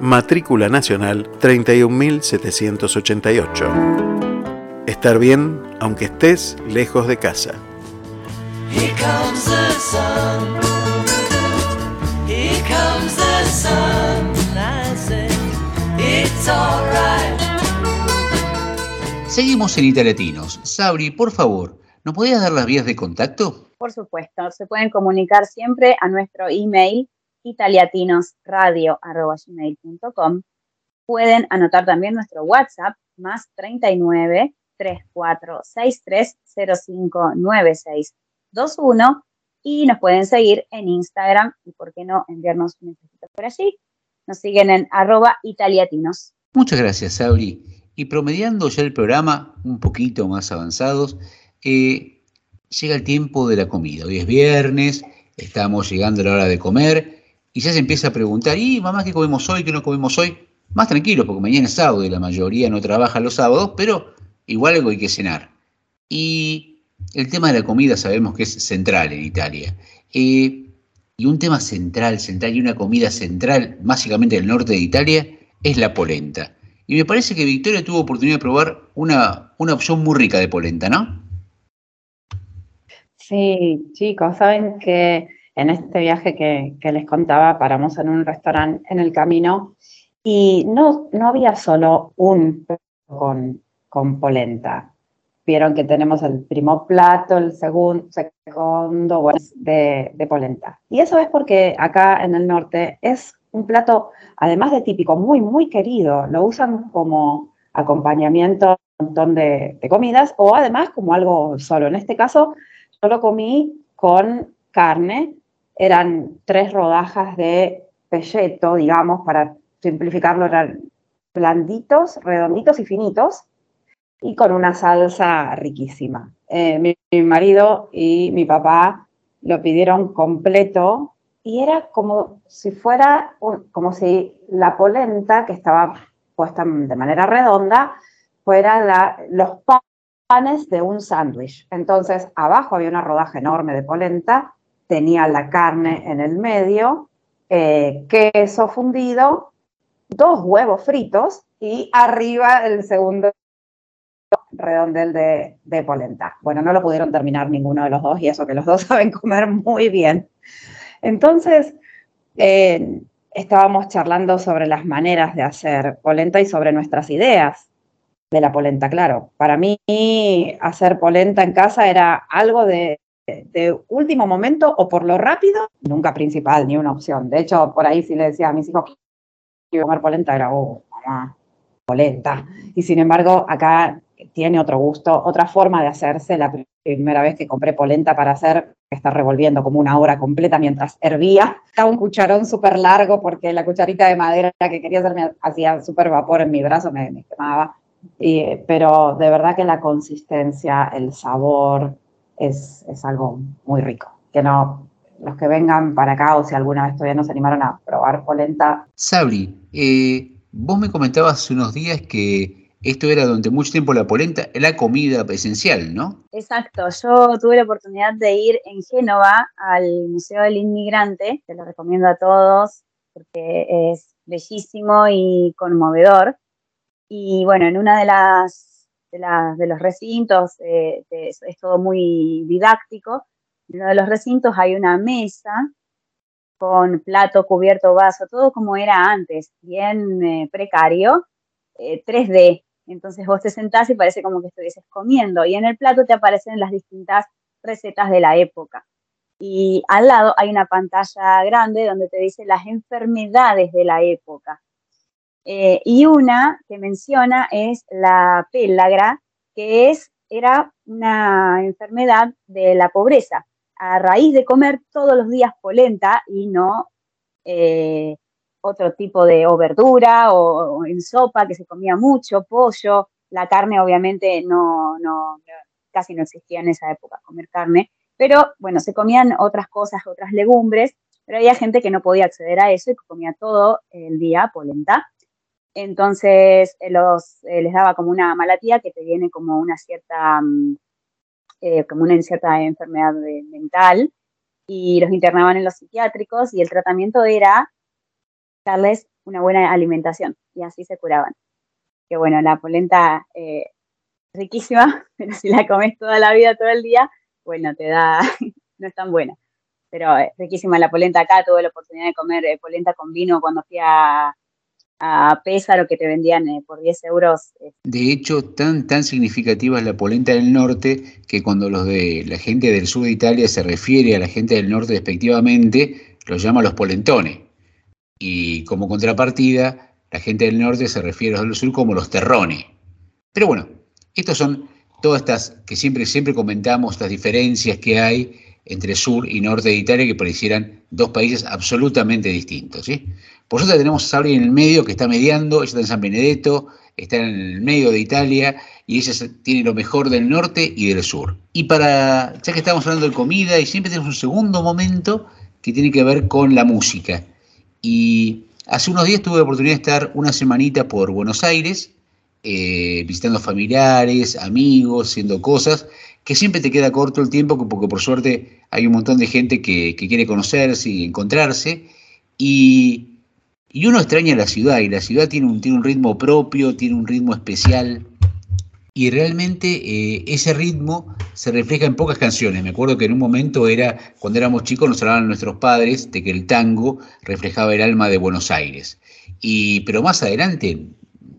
Speaker 17: matrícula nacional 31788. Estar bien aunque estés lejos de casa.
Speaker 16: Here comes the sun. Here comes the sun. I say it's alright.
Speaker 3: Seguimos en Italiatinos. Sabri, por favor, ¿nos podías dar las vías de contacto?
Speaker 4: Por supuesto, se pueden comunicar siempre a nuestro email italiatinosradio.com. Pueden anotar también nuestro WhatsApp más 39 34 63 05 96 21 y nos pueden seguir en Instagram y por qué no enviarnos un mensajito por allí. Nos siguen en arroba italiatinos.
Speaker 3: Muchas gracias, Sabri. Y promediando ya el programa un poquito más avanzados, eh, llega el tiempo de la comida. Hoy es viernes, estamos llegando a la hora de comer y ya se empieza a preguntar, ¿y mamá qué comemos hoy, qué no comemos hoy? Más tranquilos, porque mañana es sábado y la mayoría no trabaja los sábados, pero igual algo hay que cenar. Y el tema de la comida sabemos que es central en Italia. Eh, y un tema central, central y una comida central, básicamente del norte de Italia, es la polenta. Y me parece que Victoria tuvo oportunidad de probar una, una opción muy rica de polenta, ¿no?
Speaker 5: Sí, chicos, saben que en este viaje que, les contaba paramos en un restaurante en el camino y no, no había solo un con, con polenta. Vieron que tenemos el primer plato, el segundo, segundo de, de polenta. Y eso es porque acá en el norte es un plato, además de típico, muy, muy querido. Lo usan como acompañamiento a un montón de, de comidas o además como algo solo. En este caso, yo lo comí con carne. Eran tres rodajas de pelleto, digamos, para simplificarlo, eran blanditos, redonditos y finitos, y con una salsa riquísima. Eh, mi, marido y mi papá lo pidieron completo y era como si fuera, como si la polenta que estaba puesta de manera redonda fuera los panes de un sándwich. Entonces, abajo había una rodaja enorme de polenta, tenía la carne en el medio, eh, queso fundido, dos huevos fritos y arriba el segundo redondel de, de polenta. Bueno, no lo pudieron terminar ninguno de los dos y eso que los dos saben comer muy bien. Entonces, eh, estábamos charlando sobre las maneras de hacer polenta y sobre nuestras ideas de la polenta, claro. Para mí hacer polenta en casa era algo de, de último momento o por lo rápido, nunca principal ni una opción. De hecho, por ahí si le decía a mis hijos a comer polenta, era, oh, mamá, polenta. Y sin embargo, acá tiene otro gusto, otra forma de hacerse. La primera vez que compré polenta para hacer, estar revolviendo como una hora completa mientras hervía. Estaba un cucharón súper largo porque la cucharita de madera que quería hacerme hacía súper vapor en mi brazo, me, me quemaba. Y, pero de verdad que la consistencia, el sabor, es, es algo muy rico. Que no, los que vengan para acá o si alguna vez todavía no se animaron a probar polenta.
Speaker 3: Sabri, eh, vos me comentabas hace unos días que esto era durante mucho tiempo la polenta, la comida esencial, ¿no?
Speaker 4: Exacto, yo tuve la oportunidad de ir en Génova al Museo del Inmigrante, te lo recomiendo a todos porque es bellísimo y conmovedor. Y bueno, en una de las de, los recintos eh, es, todo muy didáctico. En uno de los recintos hay una mesa con plato, cubierto, vaso, todo como era antes, bien eh, precario, eh, 3D. Entonces vos te sentás y parece como que estuvieses comiendo. Y en el plato te aparecen las distintas recetas de la época. Y al lado hay una pantalla grande donde te dice las enfermedades de la época. Eh, y una que menciona es la pélagra, que es, era una enfermedad de la pobreza, a raíz de comer todos los días polenta y no eh, otro tipo de verdura o, o en sopa que se comía mucho, pollo, la carne obviamente no, no, casi no existía en esa época comer carne, pero bueno, se comían otras cosas, otras legumbres, pero había gente que no podía acceder a eso y que comía todo el día polenta. Entonces eh, los, eh, les daba como una malatía que te viene como una cierta, mm, eh, como una cierta enfermedad mental y los internaban en los psiquiátricos y el tratamiento era darles una buena alimentación y así se curaban. Que bueno, la polenta eh, riquísima, pero si la comes toda la vida, todo el día, bueno, te da, no es tan buena. Pero riquísima la polenta acá, tuve la oportunidad de comer eh, polenta con vino cuando fui a, a Pésaro, que te vendían eh, por 10 euros. eh,
Speaker 3: De hecho, tan, tan significativa es la polenta del norte que cuando los de la gente del sur de Italia se refiere a la gente del norte despectivamente, los llama los polentones. Y como contrapartida, la gente del norte se refiere a los del sur como los terrones. Pero bueno, estos son todas estas que siempre, siempre comentamos, estas diferencias que hay entre sur y norte de Italia que parecieran dos países absolutamente distintos. ¿sí? Por suerte tenemos a Sabri en el medio que está mediando, ella está en San Benedetto, está en el medio de Italia y ella tiene lo mejor del norte y del sur. Y para, ya que estamos hablando de comida, y siempre tenemos un segundo momento que tiene que ver con la música. Y hace unos días tuve la oportunidad de estar una semanita por Buenos Aires, eh, visitando familiares, amigos, haciendo cosas, que siempre te queda corto el tiempo, porque por suerte hay un montón de gente que, quiere conocerse y encontrarse, y, uno extraña la ciudad, y la ciudad tiene un, ritmo propio, tiene un ritmo especial, y realmente eh, ese ritmo se refleja en pocas canciones. Me acuerdo que en un momento era, cuando éramos chicos, nos hablaban nuestros padres de que el tango reflejaba el alma de Buenos Aires. Y, pero más adelante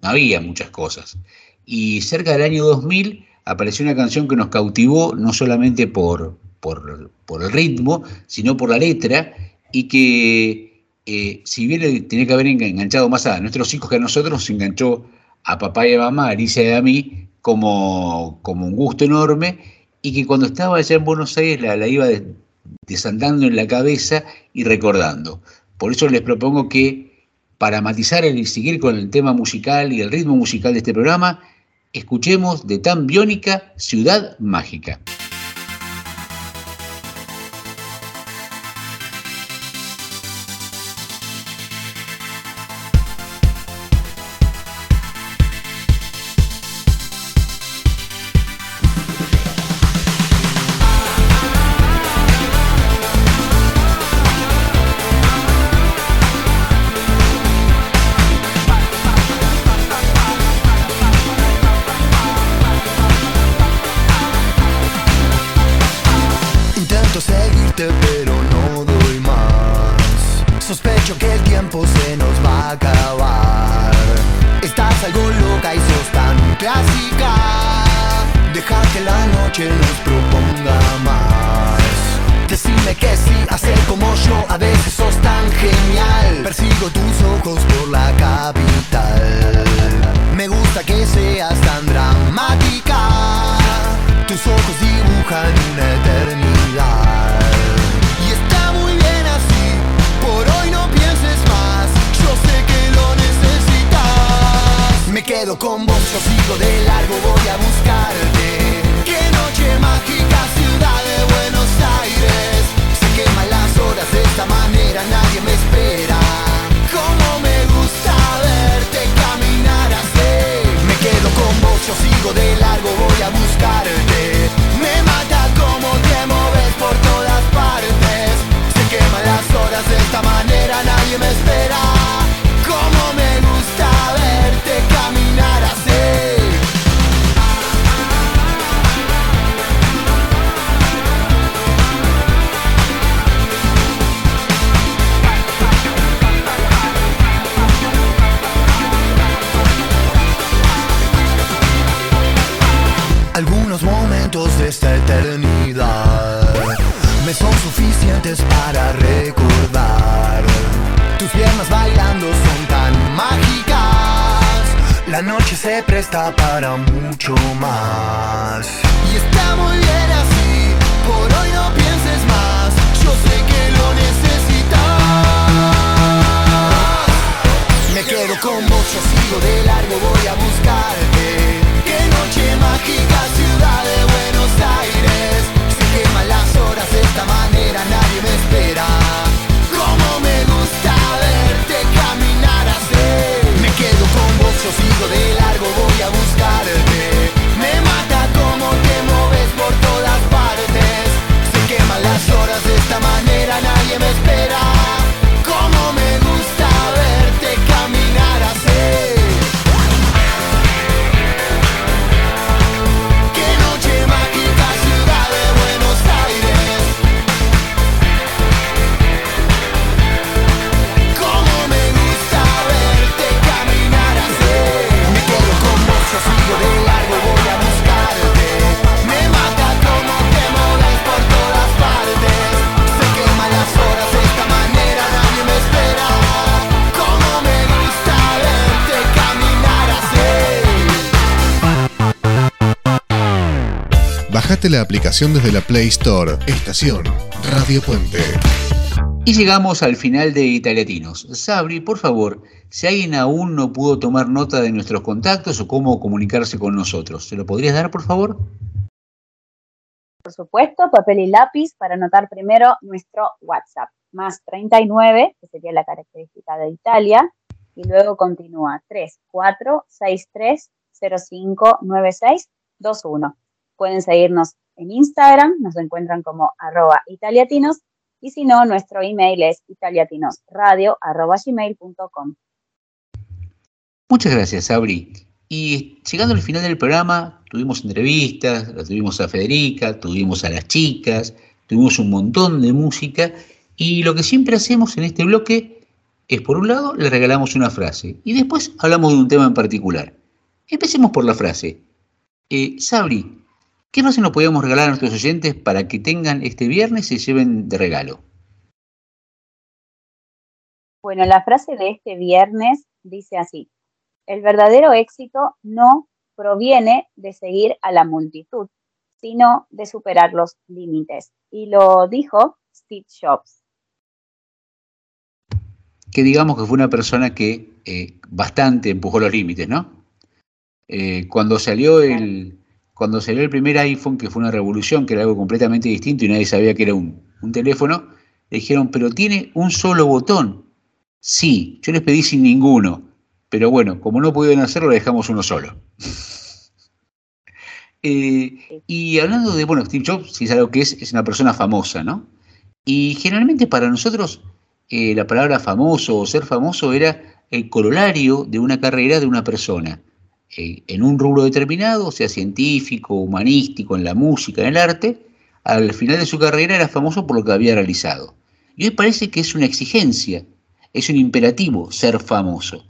Speaker 3: había muchas cosas. Y cerca del año 2000 apareció una canción que nos cautivó no solamente por, por, el ritmo, sino por la letra, y que eh, si bien tenía que haber engan- enganchado más a nuestros hijos que a nosotros, nos enganchó a papá y a mamá, a Alicia y a mí, como, como un gusto enorme, y que cuando estaba allá en Buenos Aires la, iba des- desandando en la cabeza y recordando. Por eso les propongo que para matizar y seguir con el tema musical y el ritmo musical de este programa, escuchemos de Tan Biónica Ciudad Mágica.
Speaker 1: Bajate la aplicación desde la Play Store. Estación Radio Puente.
Speaker 3: Y llegamos al final de Italiatinos. Sabri, por favor, si alguien aún no pudo tomar nota de nuestros contactos o cómo comunicarse con nosotros, ¿se lo podrías dar, por favor?
Speaker 4: Por supuesto, papel y lápiz para anotar primero nuestro WhatsApp, más 39, que sería la característica de Italia, y luego continúa 3463059621. Pueden seguirnos en Instagram, nos encuentran como arroba italiatinos, y si no, nuestro email es italiatinosradio.gmail.com.
Speaker 3: Muchas gracias, Sabri. Y llegando al final del programa, tuvimos entrevistas, tuvimos a Federica, tuvimos a las chicas, tuvimos un montón de música, y lo que siempre hacemos en este bloque es, por un lado, le regalamos una frase, y después hablamos de un tema en particular. Empecemos por la frase. Eh, Sabri, ¿qué frase nos podríamos regalar a nuestros oyentes para que tengan este viernes y se lleven de regalo?
Speaker 4: Bueno, la frase de este viernes dice así, el verdadero éxito no proviene de seguir a la multitud, sino de superar los límites. Y lo dijo Steve Jobs.
Speaker 3: Que digamos que fue una persona que eh, bastante empujó los límites, ¿no? Eh, cuando salió el, cuando salió el primer iPhone, que fue una revolución, que era algo completamente distinto y nadie sabía que era un, un teléfono, le dijeron, pero tiene un solo botón. Sí, yo les pedí sin ninguno, pero bueno, como no pudieron hacerlo, le dejamos uno solo. Eh, y hablando de, bueno, Steve Jobs, si es algo que es, es una persona famosa, ¿no? Y generalmente para nosotros eh, la palabra famoso o ser famoso era el corolario de una carrera de una persona. En un rubro determinado, sea científico, humanístico, en la música, en el arte, al final de su carrera era famoso por lo que había realizado. Y hoy parece que es una exigencia, es un imperativo ser famoso.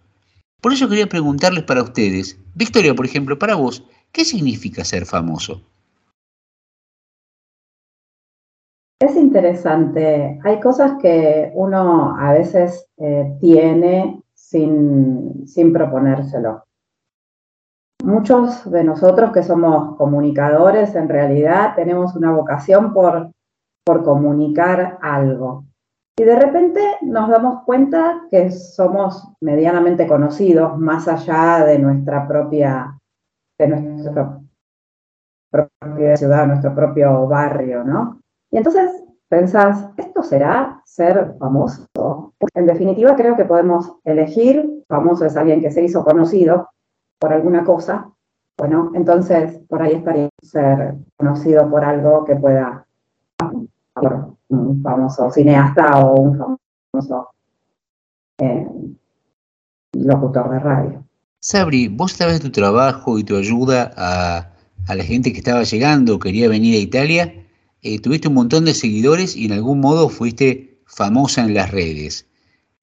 Speaker 3: Por eso quería preguntarles para ustedes, Victoria, por ejemplo, para vos, ¿qué significa ser famoso?
Speaker 5: Es interesante. Hay cosas que uno a veces eh, tiene sin, sin proponérselo. Muchos de nosotros que somos comunicadores en realidad tenemos una vocación por, por comunicar algo. Y de repente nos damos cuenta que somos medianamente conocidos más allá de nuestra propia, de nuestra propia ciudad, nuestro propio barrio, ¿no? Y entonces pensás, ¿esto será ser famoso? En definitiva, creo que podemos elegir, famoso es alguien que se hizo conocido por alguna cosa, bueno, entonces por ahí estaría ser conocido por algo que pueda, por un famoso cineasta o un famoso eh, locutor de radio.
Speaker 3: Sabri, vos sabes tu trabajo y tu ayuda a, a la gente que estaba llegando, quería venir a Italia eh, tuviste un montón de seguidores y en algún modo fuiste famosa en las redes.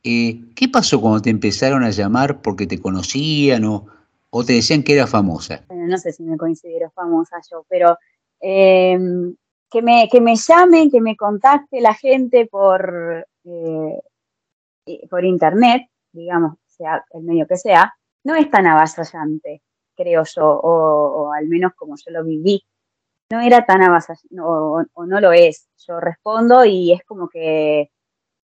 Speaker 3: Eh, ¿Qué pasó cuando te empezaron a llamar porque te conocían o, o te decían que era famosa?
Speaker 4: Bueno, no sé si me considero famosa yo, pero em, que, me, que me llamen, que me contacte la gente por, eh, por internet, digamos, sea el medio que sea, no es tan avasallante, creo yo, o, o al menos como yo lo viví no era tan avasallante, o, no lo es. Yo respondo y es como que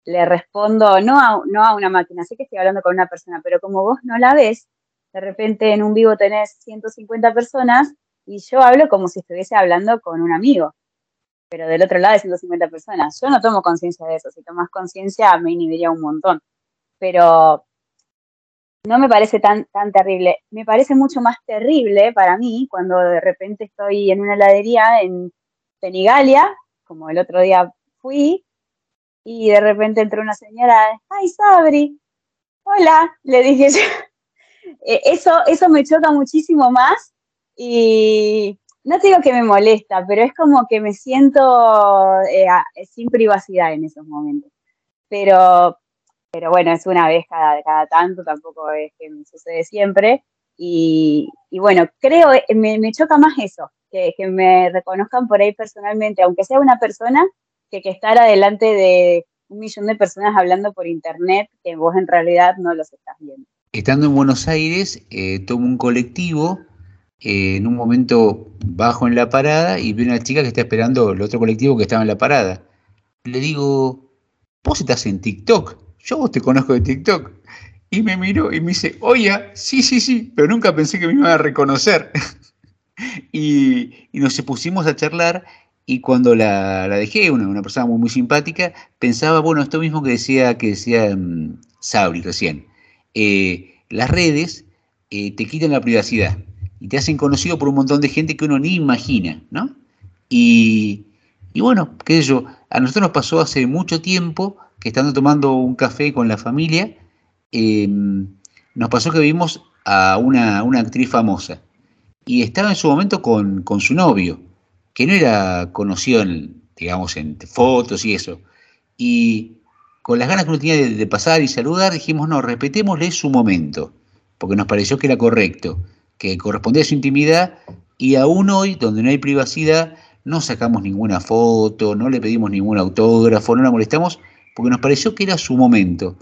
Speaker 4: le respondo no a, no a una máquina, sé que estoy hablando con una persona, pero como vos no la ves, de repente en un vivo tenés 150 personas y yo hablo como si estuviese hablando con un amigo, pero del otro lado de 150 personas. Yo no tomo conciencia de eso, si tomas conciencia me inhibiría un montón, pero no me parece tan, tan terrible. Me parece mucho más terrible para mí cuando de repente estoy en una heladería en Penigalia, como el otro día fui, y de repente entró una señora, ¡ay, Sabri! Hola, le dije yo. E, eso, eso me choca muchísimo más y no digo que me molesta, pero es como que me siento eh, sin privacidad en esos momentos. Pero, pero bueno, es una vez cada, cada tanto, tampoco es que me sucede siempre. Y, bueno, creo, eh, me, me, choca más eso, que, que, me reconozcan por ahí personalmente, aunque sea una persona, que, que estar adelante de un millón de personas hablando por internet, que vos en realidad no los estás viendo.
Speaker 3: Estando en Buenos Aires, eh, tomo un colectivo, eh, en un momento bajo en la parada y veo una chica que está esperando el otro colectivo que estaba en la parada. Le digo, vos estás en TikTok yo vos te conozco de TikTok. Y me miró y me dice, oye, sí, sí, sí, pero nunca pensé que me iban a reconocer. y, nos pusimos a charlar y cuando la, dejé, una, una, persona muy, muy simpática, pensaba, bueno, esto mismo que decía, que decía um, Sabri recién. Eh, las redes eh, te quitan la privacidad y te hacen conocido por un montón de gente que uno ni imagina, ¿no? Y, bueno, qué sé yo, a nosotros nos pasó hace mucho tiempo que estando tomando un café con la familia, em, nos pasó que vimos a una, actriz famosa y estaba en su momento con, su novio, que no era conocido, en, digamos, en fotos y eso. Y con las ganas que uno tenía de, pasar y saludar, dijimos, no, respetémosle su momento, porque nos pareció que era correcto, que correspondía a su intimidad, y aún hoy, donde no hay privacidad, no sacamos ninguna foto, no le pedimos ningún autógrafo, no la molestamos, porque nos pareció que era su momento.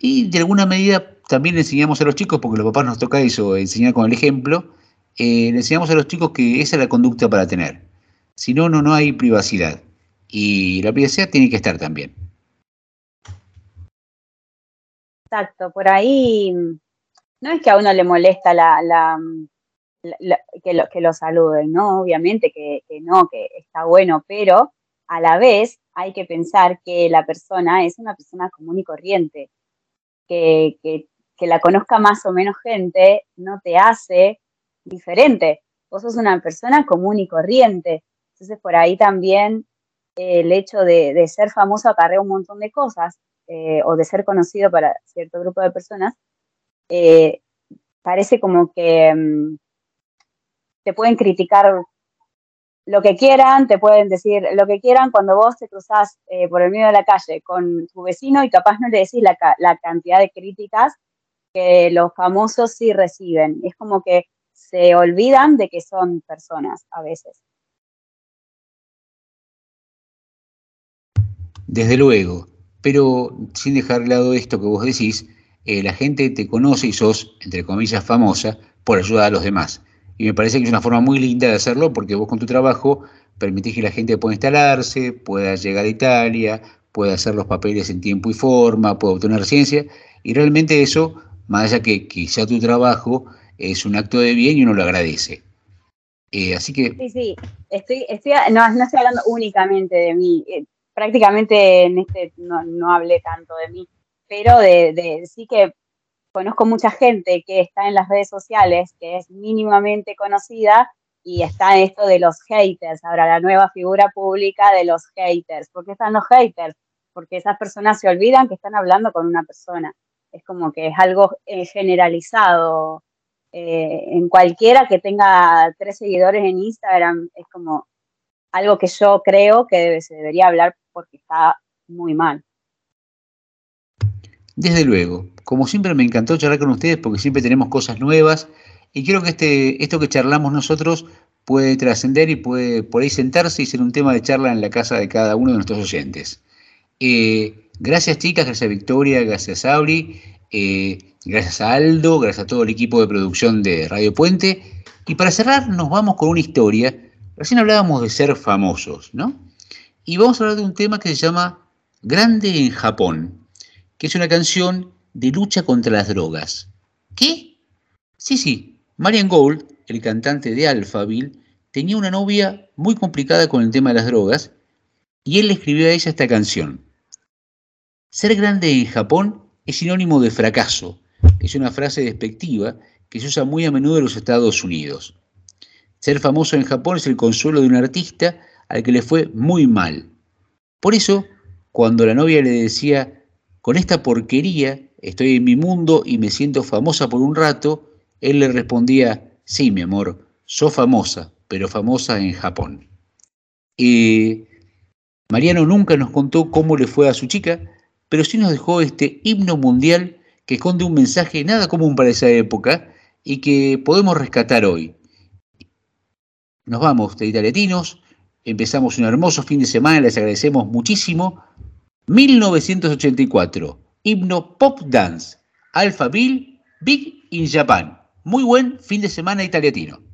Speaker 3: Y de alguna medida también le enseñamos a los chicos, porque los papás nos toca eso, enseñar con el ejemplo, eh, le enseñamos a los chicos que esa es la conducta para tener. Si no, no, no hay privacidad. Y la privacidad tiene que estar también.
Speaker 4: Exacto, por ahí no es que a uno le molesta la, que, lo, que lo saluden, ¿no? Obviamente que, no, que está bueno, pero a la vez hay que pensar que la persona es una persona común y corriente, que, que, la conozca más o menos gente no te hace diferente. Vos sos una persona común y corriente. Entonces, por ahí también eh, el hecho de, ser famoso acarrea un montón de cosas, eh, o de ser conocido para cierto grupo de personas, eh, parece como que mm, te pueden criticar lo que quieran, te pueden decir lo que quieran cuando vos te cruzás eh, por el medio de la calle con tu vecino y capaz no le decís la, la, cantidad de críticas que los famosos sí reciben. Es como que se olvidan de que son personas a veces.
Speaker 3: Desde luego, pero sin dejar de lado esto que vos decís, eh, la gente te conoce y sos, entre comillas, famosa por ayudar a los demás. Y me parece que es una forma muy linda de hacerlo porque vos con tu trabajo permitís que la gente pueda instalarse, pueda llegar a Italia, pueda hacer los papeles en tiempo y forma, pueda obtener residencia. Y realmente eso, más allá que quizá tu trabajo es un acto de bien y uno lo agradece. Eh, así que...
Speaker 4: Sí, sí, estoy, estoy, no, no estoy hablando únicamente de mí. Prácticamente en este no, no hablé tanto de mí, pero de, de, sí que conozco mucha gente que está en las redes sociales, que es mínimamente conocida y está esto de los haters, ahora la nueva figura pública de los haters. ¿Por qué están los haters? Porque esas personas se olvidan que están hablando con una persona. Es como que es algo eh, generalizado. Eh, en cualquiera que tenga tres seguidores en Instagram, es como algo que yo creo que se debería hablar porque está muy mal.
Speaker 3: Desde luego, como siempre me encantó charlar con ustedes porque siempre tenemos cosas nuevas y creo que este, esto que charlamos nosotros puede trascender y puede por ahí sentarse y ser un tema de charla en la casa de cada uno de nuestros oyentes. Eh, gracias chicas, gracias Victoria, gracias Auri, eh, gracias a Aldo, gracias a todo el equipo de producción de Radio Puente. Y para cerrar nos vamos con una historia. Recién hablábamos de ser famosos, ¿no? Y vamos a hablar de un tema que se llama Grande en Japón, que es una canción de lucha contra las drogas. ¿Qué? Sí, sí, Marian Gold, el cantante de Alphaville, tenía una novia muy complicada con el tema de las drogas y él le escribió a ella esta canción. Ser grande en Japón es sinónimo de fracaso. Es una frase despectiva que se usa muy a menudo en los Estados Unidos. Ser famoso en Japón es el consuelo de un artista al que le fue muy mal. Por eso, cuando la novia le decía, con esta porquería estoy en mi mundo y me siento famosa por un rato, él le respondía, sí, mi amor, sos famosa, pero famosa en Japón. Mariano nunca nos contó cómo le fue a su chica, pero sí nos dejó este himno mundial que esconde un mensaje nada común para esa época y que podemos rescatar hoy. Nos vamos de italiatinos, Empezamos un hermoso fin de semana, les agradecemos muchísimo. 1984, himno Pop Dance, Alpha Bill, Big in Japan. Muy buen fin de semana italiatino.